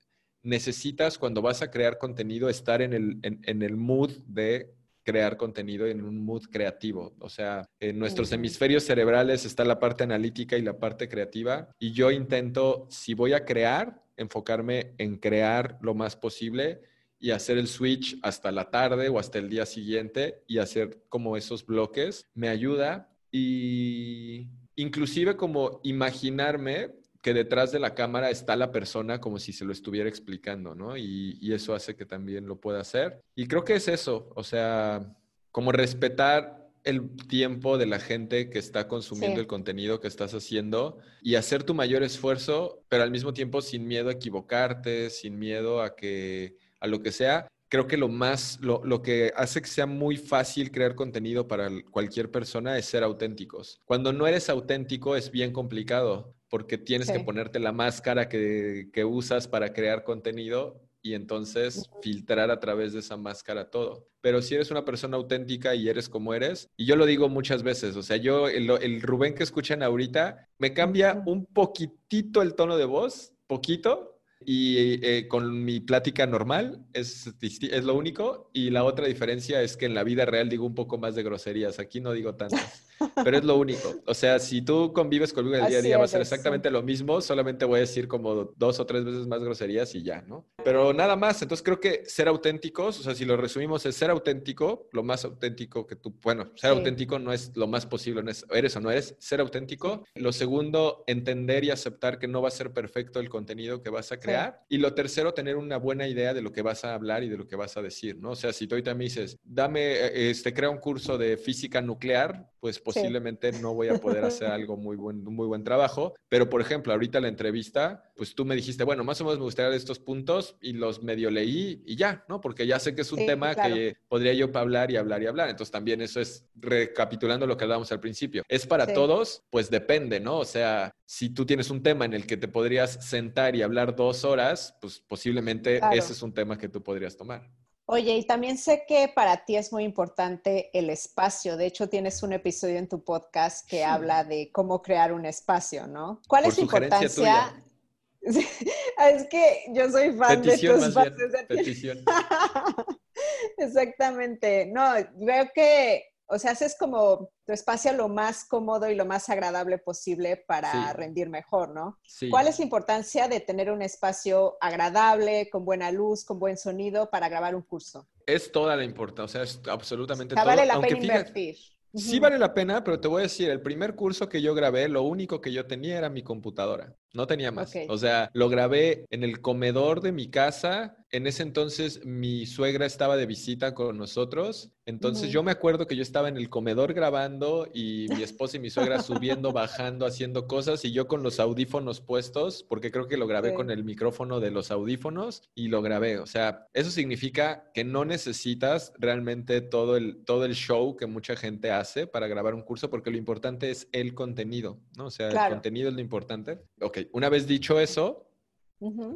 necesitas cuando vas a crear contenido estar en el, en el mood de crear contenido en un mood creativo. O sea, en nuestros hemisferios cerebrales está la parte analítica y la parte creativa. Y yo intento, si voy a crear, enfocarme en crear lo más posible y hacer el switch hasta la tarde o hasta el día siguiente y hacer como esos bloques. Me ayuda y inclusive como imaginarme que detrás de la cámara está la persona como si se lo estuviera explicando, ¿no? Y, eso hace que también lo pueda hacer. Y creo que es eso, o sea, como respetar el tiempo de la gente que está consumiendo el contenido que estás haciendo y hacer tu mayor esfuerzo, pero al mismo tiempo sin miedo a equivocarte, sin miedo a que a lo que sea. Creo que lo más, lo, lo que hace que sea muy fácil crear contenido para cualquier persona es ser auténticos. Cuando no eres auténtico es bien complicado porque tienes que ponerte la máscara que, usas para crear contenido y entonces filtrar a través de esa máscara todo. Pero si eres una persona auténtica y eres como eres, y yo lo digo muchas veces, o sea, yo, el, el Rubén que escuchan ahorita, me cambia un poquitito el tono de voz, poquito, y eh, con mi plática normal es, es lo único. Y la otra diferencia es que en la vida real digo un poco más de groserías. Aquí no digo tantas. Pero es lo único. O sea, si tú convives conmigo el día a día, va a ser exactamente lo mismo. Solamente voy a decir como dos o tres veces más groserías y ya, ¿no? Pero nada más. Entonces creo que ser auténticos, o sea, si lo resumimos, es ser auténtico, lo más auténtico que tú, bueno, ser auténtico no es lo más posible, no es eres o no eres, ser auténtico. Lo segundo, entender y aceptar que no va a ser perfecto el contenido que vas a crear. Y lo tercero, tener una buena idea de lo que vas a hablar y de lo que vas a decir, ¿no? O sea, si tú ahorita me dices, dame, eh, este, crea un curso de física nuclear, pues posiblemente no voy a poder hacer algo muy buen, muy buen trabajo. Pero, por ejemplo, ahorita la entrevista, pues tú me dijiste, bueno, más o menos me gustaría estos puntos y los medio leí y ya, ¿no? Porque ya sé que es un tema que podría yo hablar y hablar y hablar. Entonces también eso es recapitulando lo que hablábamos al principio. ¿Es para todos? Pues depende, ¿no? O sea, si tú tienes un tema en el que te podrías sentar y hablar dos horas, pues posiblemente ese es un tema que tú podrías tomar. Oye, y también sé que para ti es muy importante el espacio. De hecho, tienes un episodio en tu podcast que habla de cómo crear un espacio, ¿no? ¿Cuál es la importancia? es que yo soy fan de tus espacios. Petición. Exactamente. No, veo que, o sea, haces como tu espacio lo más cómodo y lo más agradable posible para rendir mejor, ¿no? ¿Cuál es la importancia de tener un espacio agradable, con buena luz, con buen sonido para grabar un curso? Es toda la importancia, o sea, es absolutamente todo. Vale la pena invertir. Sí vale la pena, pero te voy a decir, el primer curso que yo grabé, lo único que yo tenía era mi computadora. No tenía más. O sea, lo grabé en el comedor de mi casa. En ese entonces mi suegra estaba de visita con nosotros. Entonces yo me acuerdo que yo estaba en el comedor grabando y mi esposa y mi suegra subiendo, bajando, haciendo cosas y yo con los audífonos puestos, porque creo que lo grabé con el micrófono de los audífonos y lo grabé. O sea, eso significa que no necesitas realmente todo el, todo el show que mucha gente hace para grabar un curso, porque lo importante es el contenido, ¿no? O sea, el contenido es lo importante. Ok, una vez dicho eso,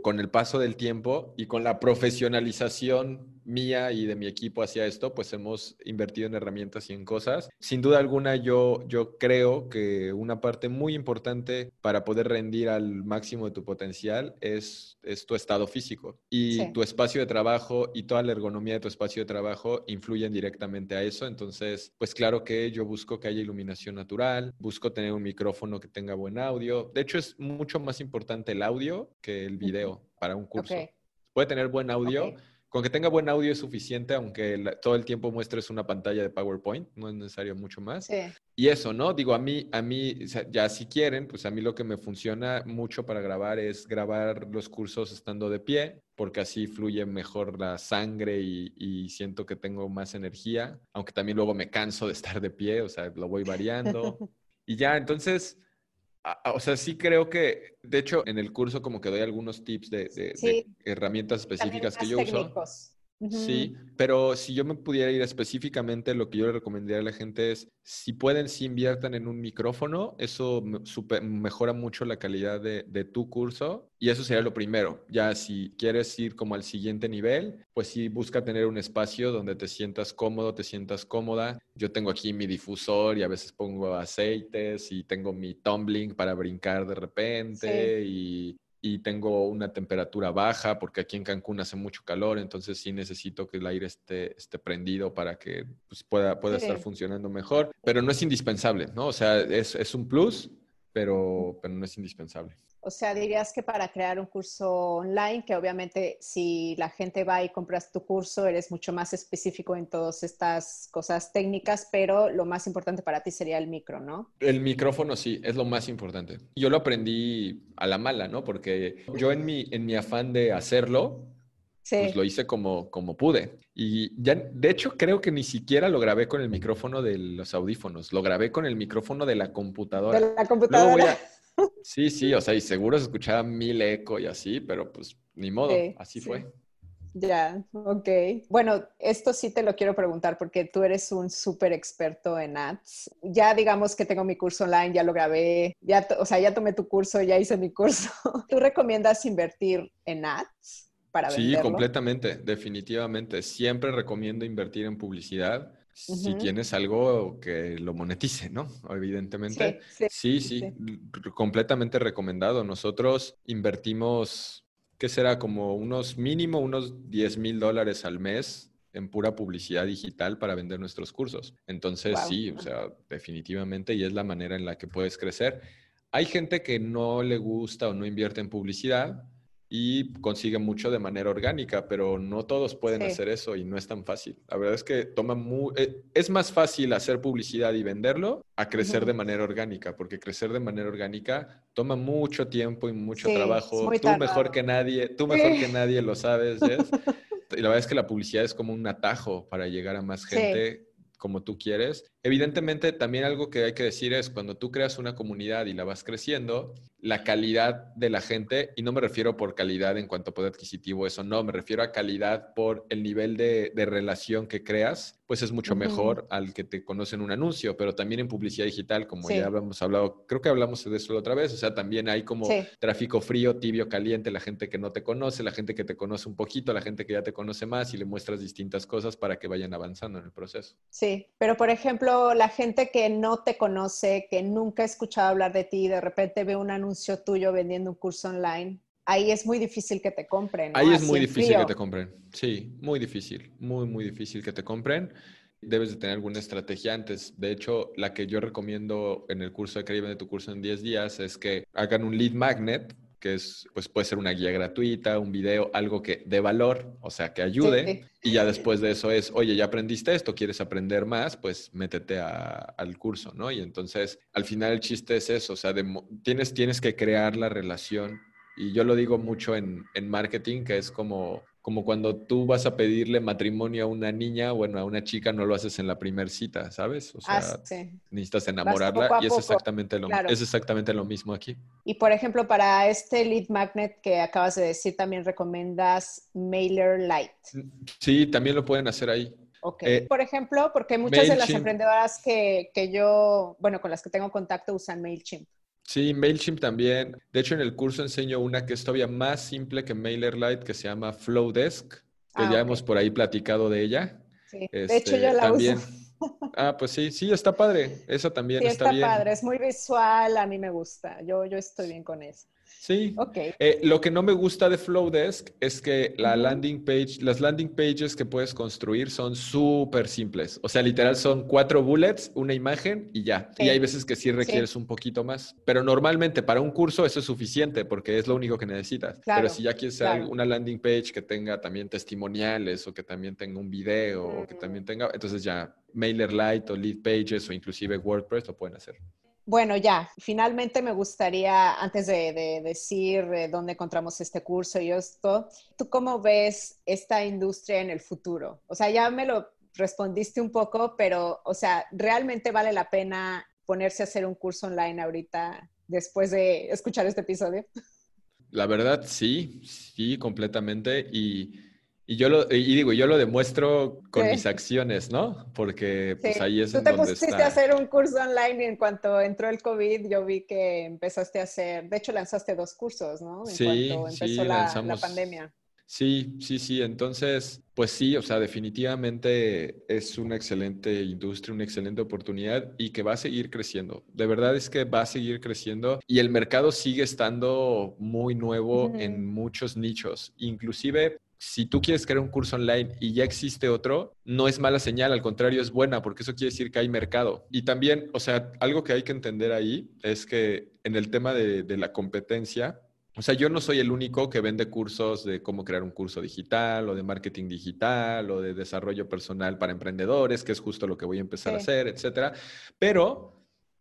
con el paso del tiempo y con la profesionalización mía y de mi equipo hacia esto, pues hemos invertido en herramientas y en cosas. Sin duda alguna, yo, yo creo que una parte muy importante para poder rendir al máximo de tu potencial es, es tu estado físico. Y tu espacio de trabajo y toda la ergonomía de tu espacio de trabajo influyen directamente a eso. Entonces, pues claro que yo busco que haya iluminación natural, busco tener un micrófono que tenga buen audio. De hecho, es mucho más importante el audio que el video para un curso. Puede tener buen audio. Con que tenga buen audio es suficiente, aunque todo el tiempo muestres una pantalla de PowerPoint, no es necesario mucho más. Y eso, ¿no? Digo, a mí, a mí, ya si quieren, pues a mí lo que me funciona mucho para grabar es grabar los cursos estando de pie, porque así fluye mejor la sangre y, y siento que tengo más energía, aunque también luego me canso de estar de pie, o sea, lo voy variando. y ya, entonces o sea, sí creo que, de hecho, en el curso como que doy algunos tips de, herramientas específicas que yo uso. Sí, pero si yo me pudiera ir específicamente, lo que yo le recomendaría a la gente es, si pueden, si inviertan en un micrófono, eso mejora mucho la calidad de, tu curso y eso sería lo primero. Ya si quieres ir como al siguiente nivel, pues sí, busca tener un espacio donde te sientas cómodo, te sientas cómoda. Yo tengo aquí mi difusor y a veces pongo aceites y tengo mi tumbling para brincar de repente y y tengo una temperatura baja porque aquí en Cancún hace mucho calor, entonces sí necesito que el aire esté, esté prendido para que pues, pueda, pueda estar funcionando mejor, pero no es indispensable, ¿no? O sea, es, es un plus, pero, pero no es indispensable. O sea, dirías que para crear un curso online, que obviamente si la gente va y compras tu curso, eres mucho más específico en todas estas cosas técnicas, pero lo más importante para ti sería el micro, ¿no? El micrófono sí, es lo más importante. Yo lo aprendí a la mala, ¿no? Porque yo en mi, en mi afán de hacerlo, pues lo hice como, como pude. Y ya, de hecho, creo que ni siquiera lo grabé con el micrófono de los audífonos, lo grabé con el micrófono de la computadora. De la computadora. Sí, sí, o sea, y seguro se escuchaba mil eco y así, pero pues ni modo, así fue. Ya, ok. Bueno, esto sí te lo quiero preguntar porque tú eres un súper experto en ads. Ya digamos que tengo mi curso online, ya lo grabé, ya, o sea, ya tomé tu curso, ya hice mi curso. ¿Tú recomiendas invertir en ads para venderlo? Sí, completamente, definitivamente. Siempre recomiendo invertir en publicidad si tienes algo que lo monetice, ¿no? Evidentemente. Sí sí, completamente recomendado. Nosotros invertimos, ¿qué será? Como unos mínimo, unos 10 mil dólares al mes en pura publicidad digital para vender nuestros cursos. Entonces, sí, o sea, definitivamente, y es la manera en la que puedes crecer. Hay gente que no le gusta o no invierte en publicidad, y consigue mucho de manera orgánica, pero no todos pueden hacer eso y no es tan fácil. La verdad es que toma muy, eh, es más fácil hacer publicidad y venderlo a crecer de manera orgánica, porque crecer de manera orgánica toma mucho tiempo y mucho trabajo. Tú mejor que nadie, tú mejor que nadie lo sabes, Jess. y la verdad es que la publicidad es como un atajo para llegar a más gente como tú quieres. Evidentemente, también algo que hay que decir es cuando tú creas una comunidad y la vas creciendo, la calidad de la gente, y no me refiero por calidad en cuanto a poder adquisitivo, eso no, me refiero a calidad por el nivel de, de relación que creas pues es mucho mejor al que te conocen un anuncio, pero también en publicidad digital, como ya habíamos hablado, creo que hablamos de eso la otra vez, o sea, también hay como tráfico frío, tibio, caliente, la gente que no te conoce, la gente que te conoce un poquito, la gente que ya te conoce más y le muestras distintas cosas para que vayan avanzando en el proceso. Sí, pero por ejemplo, la gente que no te conoce, que nunca ha escuchado hablar de ti, de repente ve un anuncio tuyo vendiendo un curso online, ahí es muy difícil que te compren. Ahí es muy difícil que te compren. Sí, muy difícil, muy, muy difícil que te compren. Debes de tener alguna estrategia antes. De hecho, la que yo recomiendo en el curso de Caribe de tu curso en 10 días es que hagan un lead magnet que es, pues puede ser una guía gratuita, un video, algo que de valor, o sea, que ayude. Y ya después de eso es, oye, ya aprendiste esto, quieres aprender más, pues métete al curso, ¿no? Y entonces, al final el chiste es eso, o sea, tienes, tienes que crear la relación. Y yo lo digo mucho en, en marketing, que es como como cuando tú vas a pedirle matrimonio a una niña, bueno, a una chica no lo haces en la primera cita, ¿sabes? O sea, ah, necesitas enamorarla y es exactamente, lo, es exactamente lo mismo aquí. Y por ejemplo, para este lead magnet que acabas de decir, también recomiendas Mailer Light. Sí, también lo pueden hacer ahí. Ok. Eh, por ejemplo, porque muchas de las emprendedoras que, que yo, bueno, con las que tengo contacto usan MailChimp. Sí, MailChimp también. De hecho, en el curso enseño una que es todavía más simple que MailerLite, que se llama Flowdesk, que ah, ya hemos por ahí platicado de ella. Sí. de hecho, yo la este, uso. Ah, pues sí, sí, está padre. Eso también sí, está, está padre, es muy visual, a mí me gusta. Yo, yo estoy bien con eso. Sí. Eh, lo que no me gusta de Flowdesk es que la landing page, las landing pages que puedes construir son súper simples. O sea, literal son cuatro bullets, una imagen y ya. Y hay veces que sí requieres un poquito más. Pero normalmente para un curso eso es suficiente porque es lo único que necesitas. Pero si ya quieres hacer una landing page que tenga también testimoniales o que también tenga un video o que también tenga, entonces ya MailerLite o Lead Pages o inclusive WordPress lo pueden hacer. Bueno, ya, finalmente me gustaría, antes de, decir eh, dónde encontramos este curso y esto, ¿tú cómo ves esta industria en el futuro? O sea, ya me lo respondiste un poco, pero, o sea, ¿realmente vale la pena ponerse a hacer un curso online ahorita después de escuchar este episodio? La verdad, sí, sí, completamente. Y y yo lo, y digo, yo lo demuestro con mis acciones, ¿no? Porque pues ahí es Tú te pusiste a hacer un curso online y en cuanto entró el COVID, yo vi que empezaste a hacer, de hecho lanzaste dos cursos, ¿no? En sí, cuanto empezó la, la, pandemia. Sí, sí, sí. Entonces, pues sí, o sea, definitivamente es una excelente industria, una excelente oportunidad y que va a seguir creciendo. De verdad es que va a seguir creciendo y el mercado sigue estando muy nuevo en muchos nichos. Inclusive si tú quieres crear un curso online y ya existe otro, no es mala señal, al contrario, es buena, porque eso quiere decir que hay mercado. Y también, o sea, algo que hay que entender ahí es que en el tema de, la competencia, o sea, yo no soy el único que vende cursos de cómo crear un curso digital o de marketing digital o de desarrollo personal para emprendedores, que es justo lo que voy a empezar a hacer, etcétera. Pero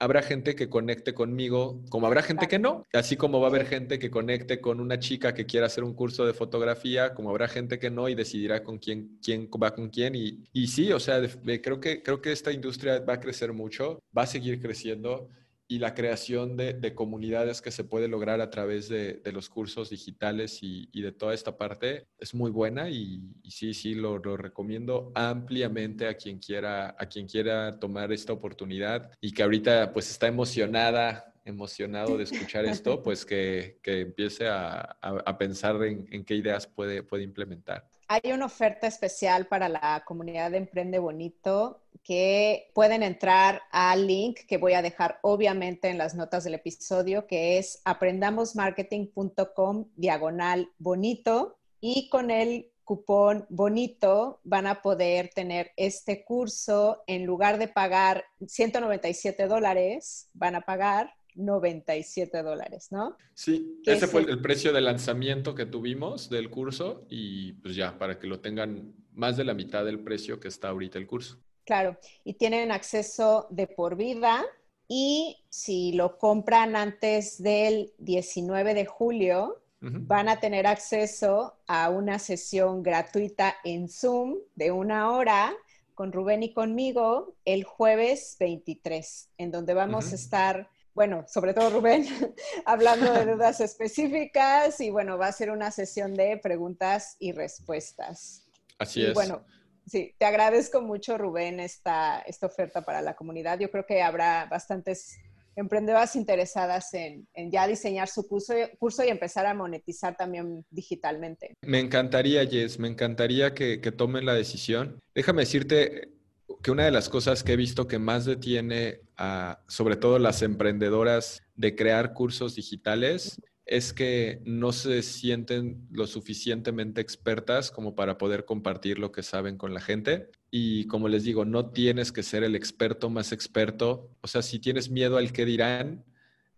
habrá gente que conecte conmigo, como habrá gente que no, así como va a haber gente que conecte con una chica que quiera hacer un curso de fotografía, como habrá gente que no y decidirá con quién, quién va con quién. Y, y sí, o sea, creo, que, creo que esta industria va a crecer mucho, va a seguir creciendo y la creación de, comunidades que se puede lograr a través de, los cursos digitales y, de toda esta parte es muy buena y, sí, sí, lo, recomiendo ampliamente a quien, quiera, a quien quiera tomar esta oportunidad y que ahorita pues está emocionada emocionado de escuchar esto, pues que, empiece a, pensar en, en, qué ideas puede, puede implementar. Hay una oferta especial para la comunidad de Emprende Bonito que pueden entrar al link que voy a dejar obviamente en las notas del episodio, que es aprendamosmarketing.com diagonal bonito. Y con el cupón bonito van a poder tener este curso. En lugar de pagar 197 dólares, van a pagar 97 dólares, ¿no? Sí, ese fue el precio de lanzamiento que tuvimos del curso y pues ya, para que lo tengan más de la mitad del precio que está ahorita el curso. Claro, y tienen acceso de por vida y si lo compran antes del 19 de julio, van a tener acceso a una sesión gratuita en Zoom de una hora con Rubén y conmigo el jueves 23, en donde vamos a estar bueno, sobre todo Rubén, hablando de dudas específicas y bueno, va a ser una sesión de preguntas y respuestas. Así y es. Bueno, sí, te agradezco mucho Rubén esta, esta oferta para la comunidad. Yo creo que habrá bastantes emprendedoras interesadas en, ya diseñar su curso, curso, y empezar a monetizar también digitalmente. Me encantaría, Jess, me encantaría que, que tomen la decisión. Déjame decirte, que una de las cosas que he visto que más detiene a, sobre todo las emprendedoras de crear cursos digitales, es que no se sienten lo suficientemente expertas como para poder compartir lo que saben con la gente. Y como les digo, no tienes que ser el experto más experto. O sea, si tienes miedo al que dirán,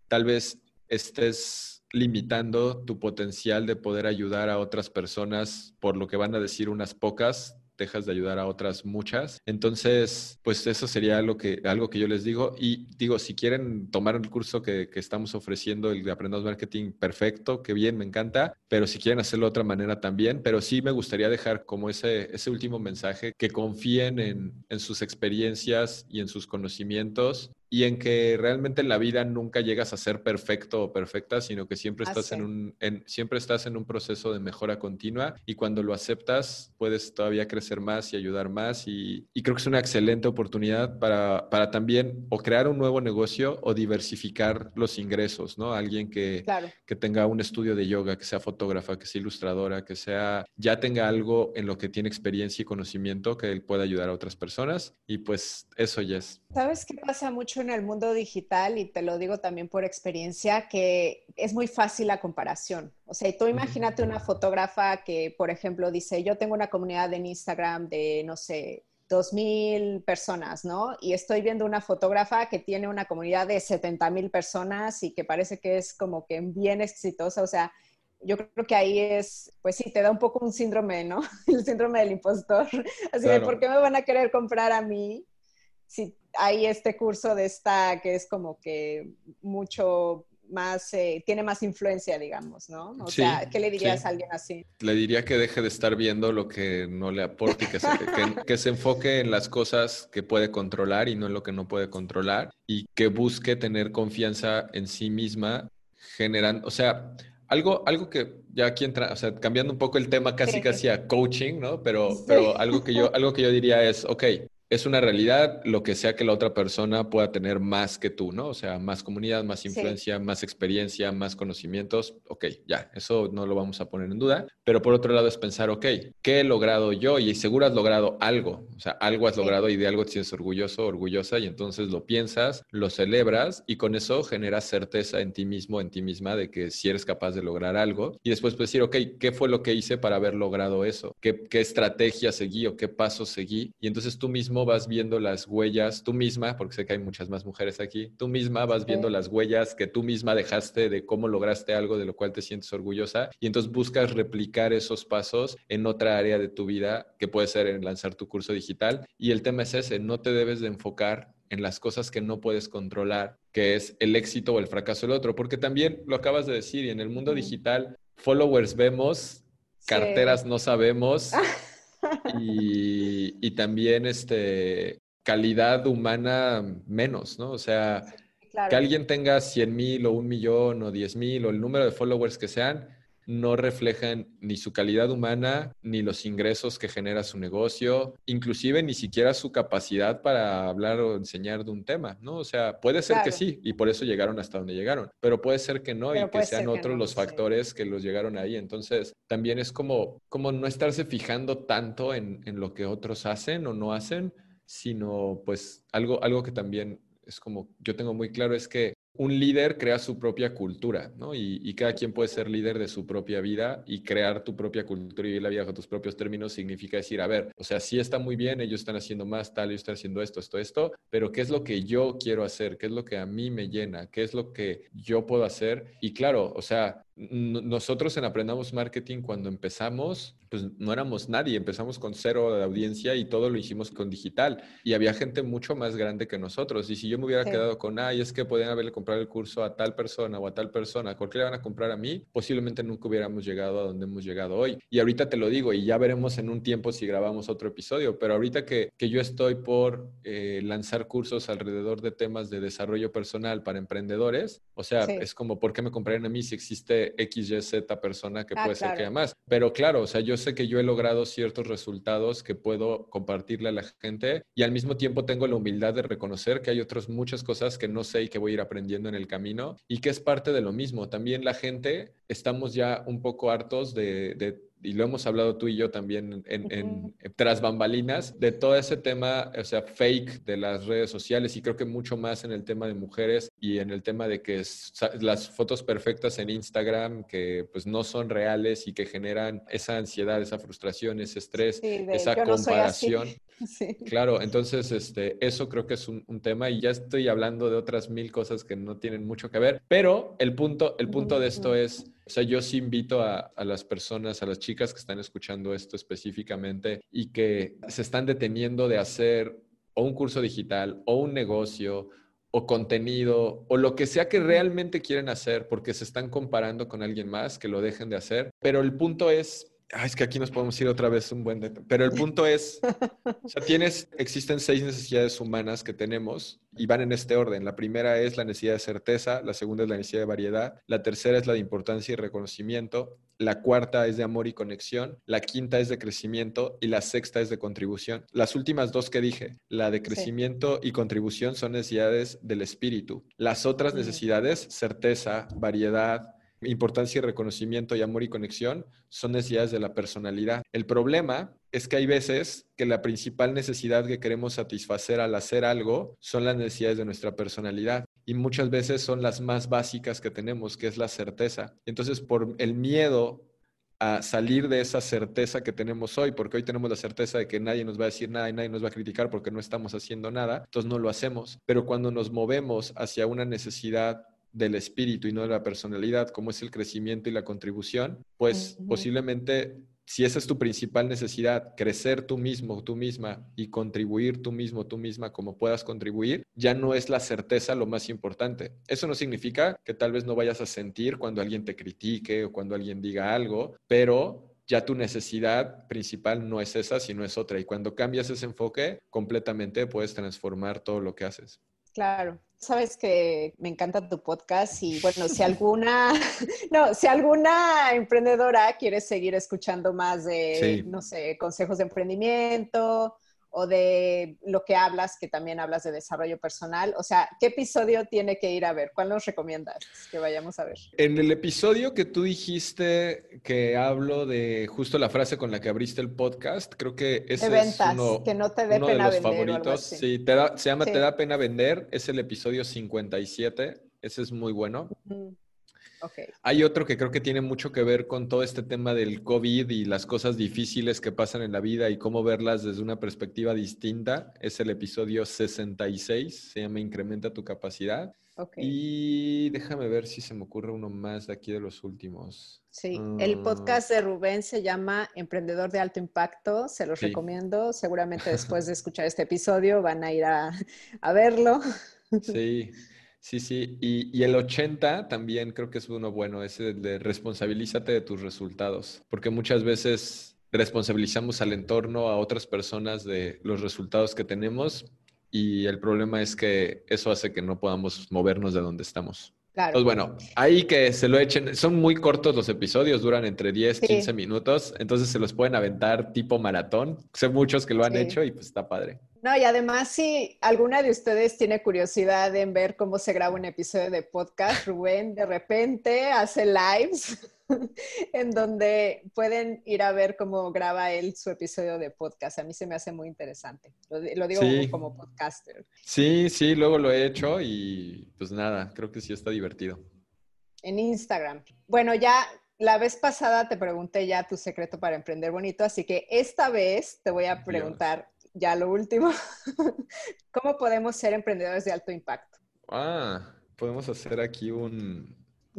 tal vez estés limitando tu potencial de poder ayudar a otras personas por lo que van a decir unas pocas dejas de ayudar a otras muchas. Entonces, pues eso sería lo que, algo que yo les digo. Y digo, si quieren tomar el curso que, que estamos ofreciendo, el de Aprendamos Marketing, perfecto, qué bien, me encanta. Pero si quieren hacerlo de otra manera también. Pero sí me gustaría dejar como ese, ese último mensaje, que confíen en, en sus experiencias y en sus conocimientos y en que realmente en la vida nunca llegas a ser perfecto o perfecta, sino que siempre estás, en un, siempre estás en un proceso de mejora continua y cuando lo aceptas puedes todavía crecer más y ayudar más y, creo que es una excelente oportunidad para, para, también o crear un nuevo negocio o diversificar los ingresos, ¿no? Alguien que, que tenga un estudio de yoga, que sea fotógrafa, que sea ilustradora, que sea, ya tenga algo en lo que tiene experiencia y conocimiento que él pueda ayudar a otras personas y pues eso ya es. ¿Sabes qué pasa mucho? En el mundo digital, y te lo digo también por experiencia, que es muy fácil la comparación. O sea, tú imagínate una fotógrafa que, por ejemplo, dice, yo tengo una comunidad en Instagram de, no sé, dos mil personas, ¿no? Y estoy viendo una fotógrafa que tiene una comunidad de 70 mil personas y que parece que es como que bien exitosa. O sea, yo creo que ahí es, pues sí, te da un poco un síndrome, ¿no? El síndrome del impostor. Así de, ¿por qué me van a querer comprar a mí? Si hay este curso de esta que es como que mucho más, eh, tiene más influencia, digamos, ¿no? O sea, ¿qué le dirías a alguien así? Le diría que deje de estar viendo lo que no le aporte y que se, que, se enfoque en las cosas que puede controlar y no en lo que no puede controlar y que busque tener confianza en sí misma, generando, o sea, algo, algo que ya aquí entra, o sea, cambiando un poco el tema casi casi a coaching, ¿no? Pero, pero algo, que yo, algo que yo diría es, ok, es una realidad lo que sea que la otra persona pueda tener más que tú, ¿no? O sea, más comunidad, más influencia, más experiencia, más conocimientos. Ok, ya, eso no lo vamos a poner en duda. Pero por otro lado es pensar, ok, ¿qué he logrado yo? Y seguro has logrado algo. O sea, algo has logrado y de algo te sientes orgulloso, orgullosa y entonces lo piensas, lo celebras y con eso generas certeza en ti mismo, en ti misma de que si eres capaz de lograr algo. Y después puedes decir, ok, ¿qué fue lo que hice para haber logrado eso? ¿Qué, qué estrategia seguí o qué pasos seguí? Y entonces tú mismo vas viendo las huellas, tú misma, porque sé que hay muchas más mujeres aquí, tú misma vas viendo las huellas que tú misma dejaste de cómo lograste algo de lo cual te sientes orgullosa y entonces buscas replicar esos pasos en otra área de tu vida, que puede ser en lanzar tu curso digital. Y el tema es ese, no te debes de enfocar en las cosas que no puedes controlar, que es el éxito o el fracaso del otro, porque también lo acabas de decir, y en el mundo digital, followers vemos, carteras no sabemos. y, también este, calidad humana menos, ¿no? O sea, que alguien tenga 100 mil o un millón o 10 mil o el número de followers que sean, no reflejan ni su calidad humana, ni los ingresos que genera su negocio, inclusive ni siquiera su capacidad para hablar o enseñar de un tema, ¿no? O sea, puede ser que sí, y por eso llegaron hasta donde llegaron, pero puede ser que no y que sean otros los factores que los llegaron ahí. Entonces, también es como, como no estarse fijando tanto en, en lo que otros hacen o no hacen, sino pues algo, algo que también es como yo tengo muy claro es que un líder crea su propia cultura, ¿no? Y, cada quien puede ser líder de su propia vida y crear tu propia cultura y vivir la vida con tus propios términos significa decir, a ver, o sea, sí está muy bien, ellos están haciendo más tal, ellos están haciendo esto, esto, esto, pero ¿qué es lo que yo quiero hacer? ¿Qué es lo que a mí me llena? ¿Qué es lo que yo puedo hacer? Y claro, o sea, nosotros en Aprendamos Marketing cuando empezamos, pues no éramos nadie, empezamos con cero de audiencia y todo lo hicimos con digital y había gente mucho más grande que nosotros y si yo me hubiera quedado con, ay, es que podían haberle comprado el curso a tal persona o a tal persona, ¿por qué le van a comprar a mí? Posiblemente nunca hubiéramos llegado a donde hemos llegado hoy. Y ahorita te lo digo y ya veremos en un tiempo si grabamos otro episodio, pero ahorita que, que yo estoy por eh, lanzar cursos alrededor de temas de desarrollo personal para emprendedores, o sea, es como, ¿por qué me comprarían a mí si existe X, Y, Z persona que ah, puede ser que haya más. Pero claro, o sea, yo sé que yo he logrado ciertos resultados que puedo compartirle a la gente y al mismo tiempo tengo la humildad de reconocer que hay otras muchas cosas que no sé y que voy a ir aprendiendo en el camino y que es parte de lo mismo. También la gente estamos ya un poco hartos de, de y lo hemos hablado tú y yo también en, tras bambalinas, de todo ese tema, o sea, fake de las redes sociales y creo que mucho más en el tema de mujeres y en el tema de que las fotos perfectas en Instagram que pues no son reales y que generan esa ansiedad, esa frustración, ese estrés, esa comparación. Claro, entonces este, eso creo que es un, tema y ya estoy hablando de otras mil cosas que no tienen mucho que ver, pero el punto, el punto de esto es, o sea, yo sí invito a, a las personas, a las chicas que están escuchando esto específicamente y que se están deteniendo de hacer o un curso digital o un negocio o contenido o lo que sea que realmente quieren hacer porque se están comparando con alguien más, que lo dejen de hacer. Pero el punto es es que aquí nos podemos ir otra vez un buen detalle. Pero el punto es, o sea, tienes, existen seis necesidades humanas que tenemos y van en este orden. La primera es la necesidad de certeza, la segunda es la necesidad de variedad, la tercera es la de importancia y reconocimiento, la cuarta es de amor y conexión, la quinta es de crecimiento y la sexta es de contribución. Las últimas dos que dije, la de crecimiento y contribución son necesidades del espíritu. Las otras necesidades, certeza, variedad, importancia y reconocimiento y amor y conexión son necesidades de la personalidad. El problema es que hay veces que la principal necesidad que queremos satisfacer al hacer algo son las necesidades de nuestra personalidad y muchas veces son las más básicas que tenemos, que es la certeza. Entonces, por el miedo a salir de esa certeza que tenemos hoy, porque hoy tenemos la certeza de que nadie nos va a decir nada y nadie nos va a criticar porque no estamos haciendo nada, entonces no lo hacemos. Pero cuando nos movemos hacia una necesidad del espíritu y no de la personalidad, como es el crecimiento y la contribución, pues posiblemente si esa es tu principal necesidad, crecer tú mismo, tú misma y contribuir tú mismo, tú misma como puedas contribuir, ya no es la certeza lo más importante. Eso no significa que tal vez no vayas a sentir cuando alguien te critique o cuando alguien diga algo, pero ya tu necesidad principal no es esa, sino es otra. Y cuando cambias ese enfoque, completamente puedes transformar todo lo que haces. Claro. Sabes que me encanta tu podcast y bueno, si alguna, no, si alguna emprendedora quiere seguir escuchando más de, no sé, consejos de emprendimiento o de lo que hablas, que también hablas de desarrollo personal. O sea, ¿qué episodio tiene que ir a ver? ¿Cuál nos recomiendas que vayamos a ver? En el episodio que tú dijiste que hablo de justo la frase con la que abriste el podcast, creo que ese es uno, que no te dé pena de los favoritos. Sí, se llama Te da pena vender, es el episodio 57, ese es muy bueno. Hay otro que creo que tiene mucho que ver con todo este tema del COVID y las cosas difíciles que pasan en la vida y cómo verlas desde una perspectiva distinta. Es el episodio 66, se llama Incrementa tu capacidad. Y déjame ver si se me ocurre uno más de aquí de los últimos. Sí, el ah. podcast de Rubén se llama Emprendedor de Alto Impacto, se los recomiendo. Seguramente después de escuchar este episodio van a ir a, a verlo. Sí. Sí, sí, y, el 80 también creo que es uno bueno, ese de responsabilízate de tus resultados, porque muchas veces responsabilizamos al entorno, a otras personas de los resultados que tenemos y el problema es que eso hace que no podamos movernos de donde estamos. Claro. Pues bueno, ahí que se lo echen, son muy cortos los episodios, duran entre 10, 15 minutos, entonces se los pueden aventar tipo maratón. Sé muchos que lo han hecho y pues está padre. No, y además, si alguna de ustedes tiene curiosidad en ver cómo se graba un episodio de podcast, Rubén de repente hace lives en donde pueden ir a ver cómo graba él su episodio de podcast. A mí se me hace muy interesante. Lo, digo como podcaster. Sí, sí, luego lo he hecho y pues nada, creo que sí está divertido. En Instagram. Bueno, ya la vez pasada te pregunté ya tu secreto para emprender bonito, así que esta vez te voy a preguntar ya lo último, ¿cómo podemos ser emprendedores de alto impacto? Ah, podemos hacer aquí un,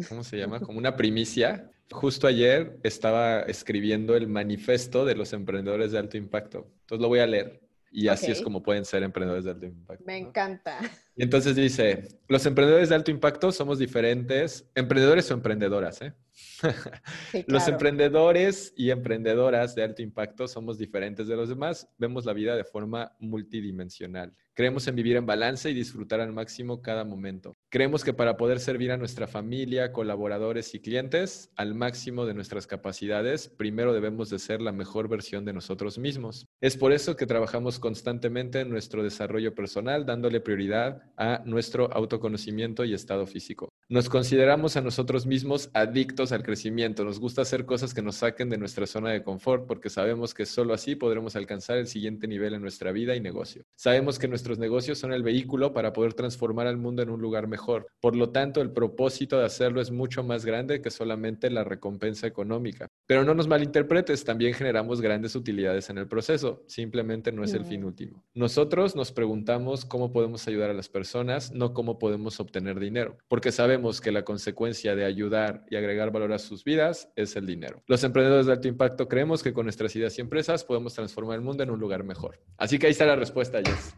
¿cómo se llama? Como una primicia. Justo ayer estaba escribiendo el manifesto de los emprendedores de alto impacto. Entonces lo voy a leer. Y así es como pueden ser emprendedores de alto impacto. Me encanta. Y entonces dice, los emprendedores de alto impacto somos diferentes, emprendedores o emprendedoras, ¿eh? Los emprendedores y emprendedoras de alto impacto somos diferentes de los demás, vemos la vida de forma multidimensional. Creemos en vivir en balance y disfrutar al máximo cada momento. Creemos que para poder servir a nuestra familia, colaboradores y clientes al máximo de nuestras capacidades, primero debemos de ser la mejor versión de nosotros mismos. Es por eso que trabajamos constantemente en nuestro desarrollo personal, dándole prioridad a nuestro autoconocimiento y estado físico. Nos consideramos a nosotros mismos adictos al crecimiento. Nos gusta hacer cosas que nos saquen de nuestra zona de confort porque sabemos que solo así podremos alcanzar el siguiente nivel en nuestra vida y negocio. Sabemos que nuestros negocios son el vehículo para poder transformar al mundo en un lugar mejor. Por lo tanto, el propósito de hacerlo es mucho más grande que solamente la recompensa económica. Pero no nos malinterpretes, también generamos grandes utilidades en el proceso. Simplemente no es el fin último. Nosotros nos preguntamos cómo podemos ayudar a las personas, no cómo podemos obtener dinero, porque sabemos que la consecuencia de ayudar y agregar valor a sus vidas es el dinero. Los emprendedores de alto impacto creemos que con nuestras ideas y empresas podemos transformar el mundo en un lugar mejor. Así que ahí está la respuesta, Jess.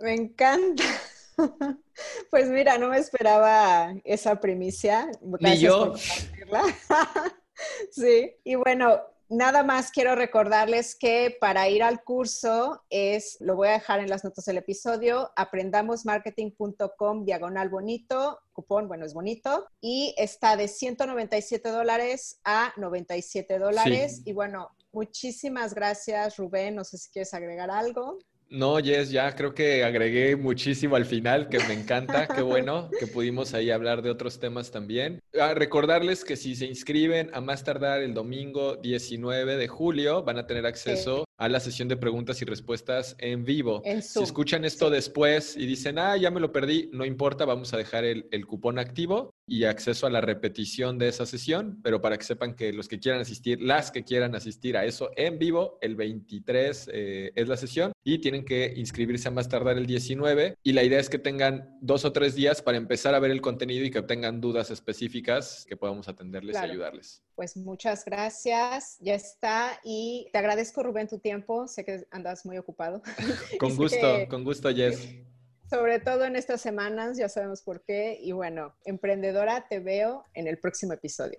Me encanta. Pues mira, no me esperaba esa primicia. Ni yo. sí, y bueno, Nada más quiero recordarles que para ir al curso es, lo voy a dejar en las notas del episodio, aprendamosmarketing.com diagonal bonito, cupón, bueno, es bonito, y está de 197 dólares a 97 dólares. Y bueno, muchísimas gracias, Rubén. No sé si quieres agregar algo. No, Jess, ya creo que agregué muchísimo al final, que me encanta, qué bueno que pudimos ahí hablar de otros temas también. A ah, recordarles que si se inscriben a más tardar el domingo 19 de julio, van a tener acceso a la sesión de preguntas y respuestas en vivo. si escuchan esto después y dicen, ah, ya me lo perdí, no importa, vamos a dejar el, el, cupón activo y acceso a la repetición de esa sesión, pero para que sepan que los que quieran asistir, las que quieran asistir a eso en vivo, el 23 eh, es la sesión y tienen que inscribirse a más tardar el 19 y la idea es que tengan dos o tres días para empezar a ver el contenido y que tengan dudas específicas que podamos atenderles y ayudarles. Pues muchas gracias, ya está y te agradezco Rubén tu tiempo, sé que andas muy ocupado. Con gusto, con gusto Jess. Sobre todo en estas semanas, ya sabemos por qué. Y bueno, emprendedora, te veo en el próximo episodio.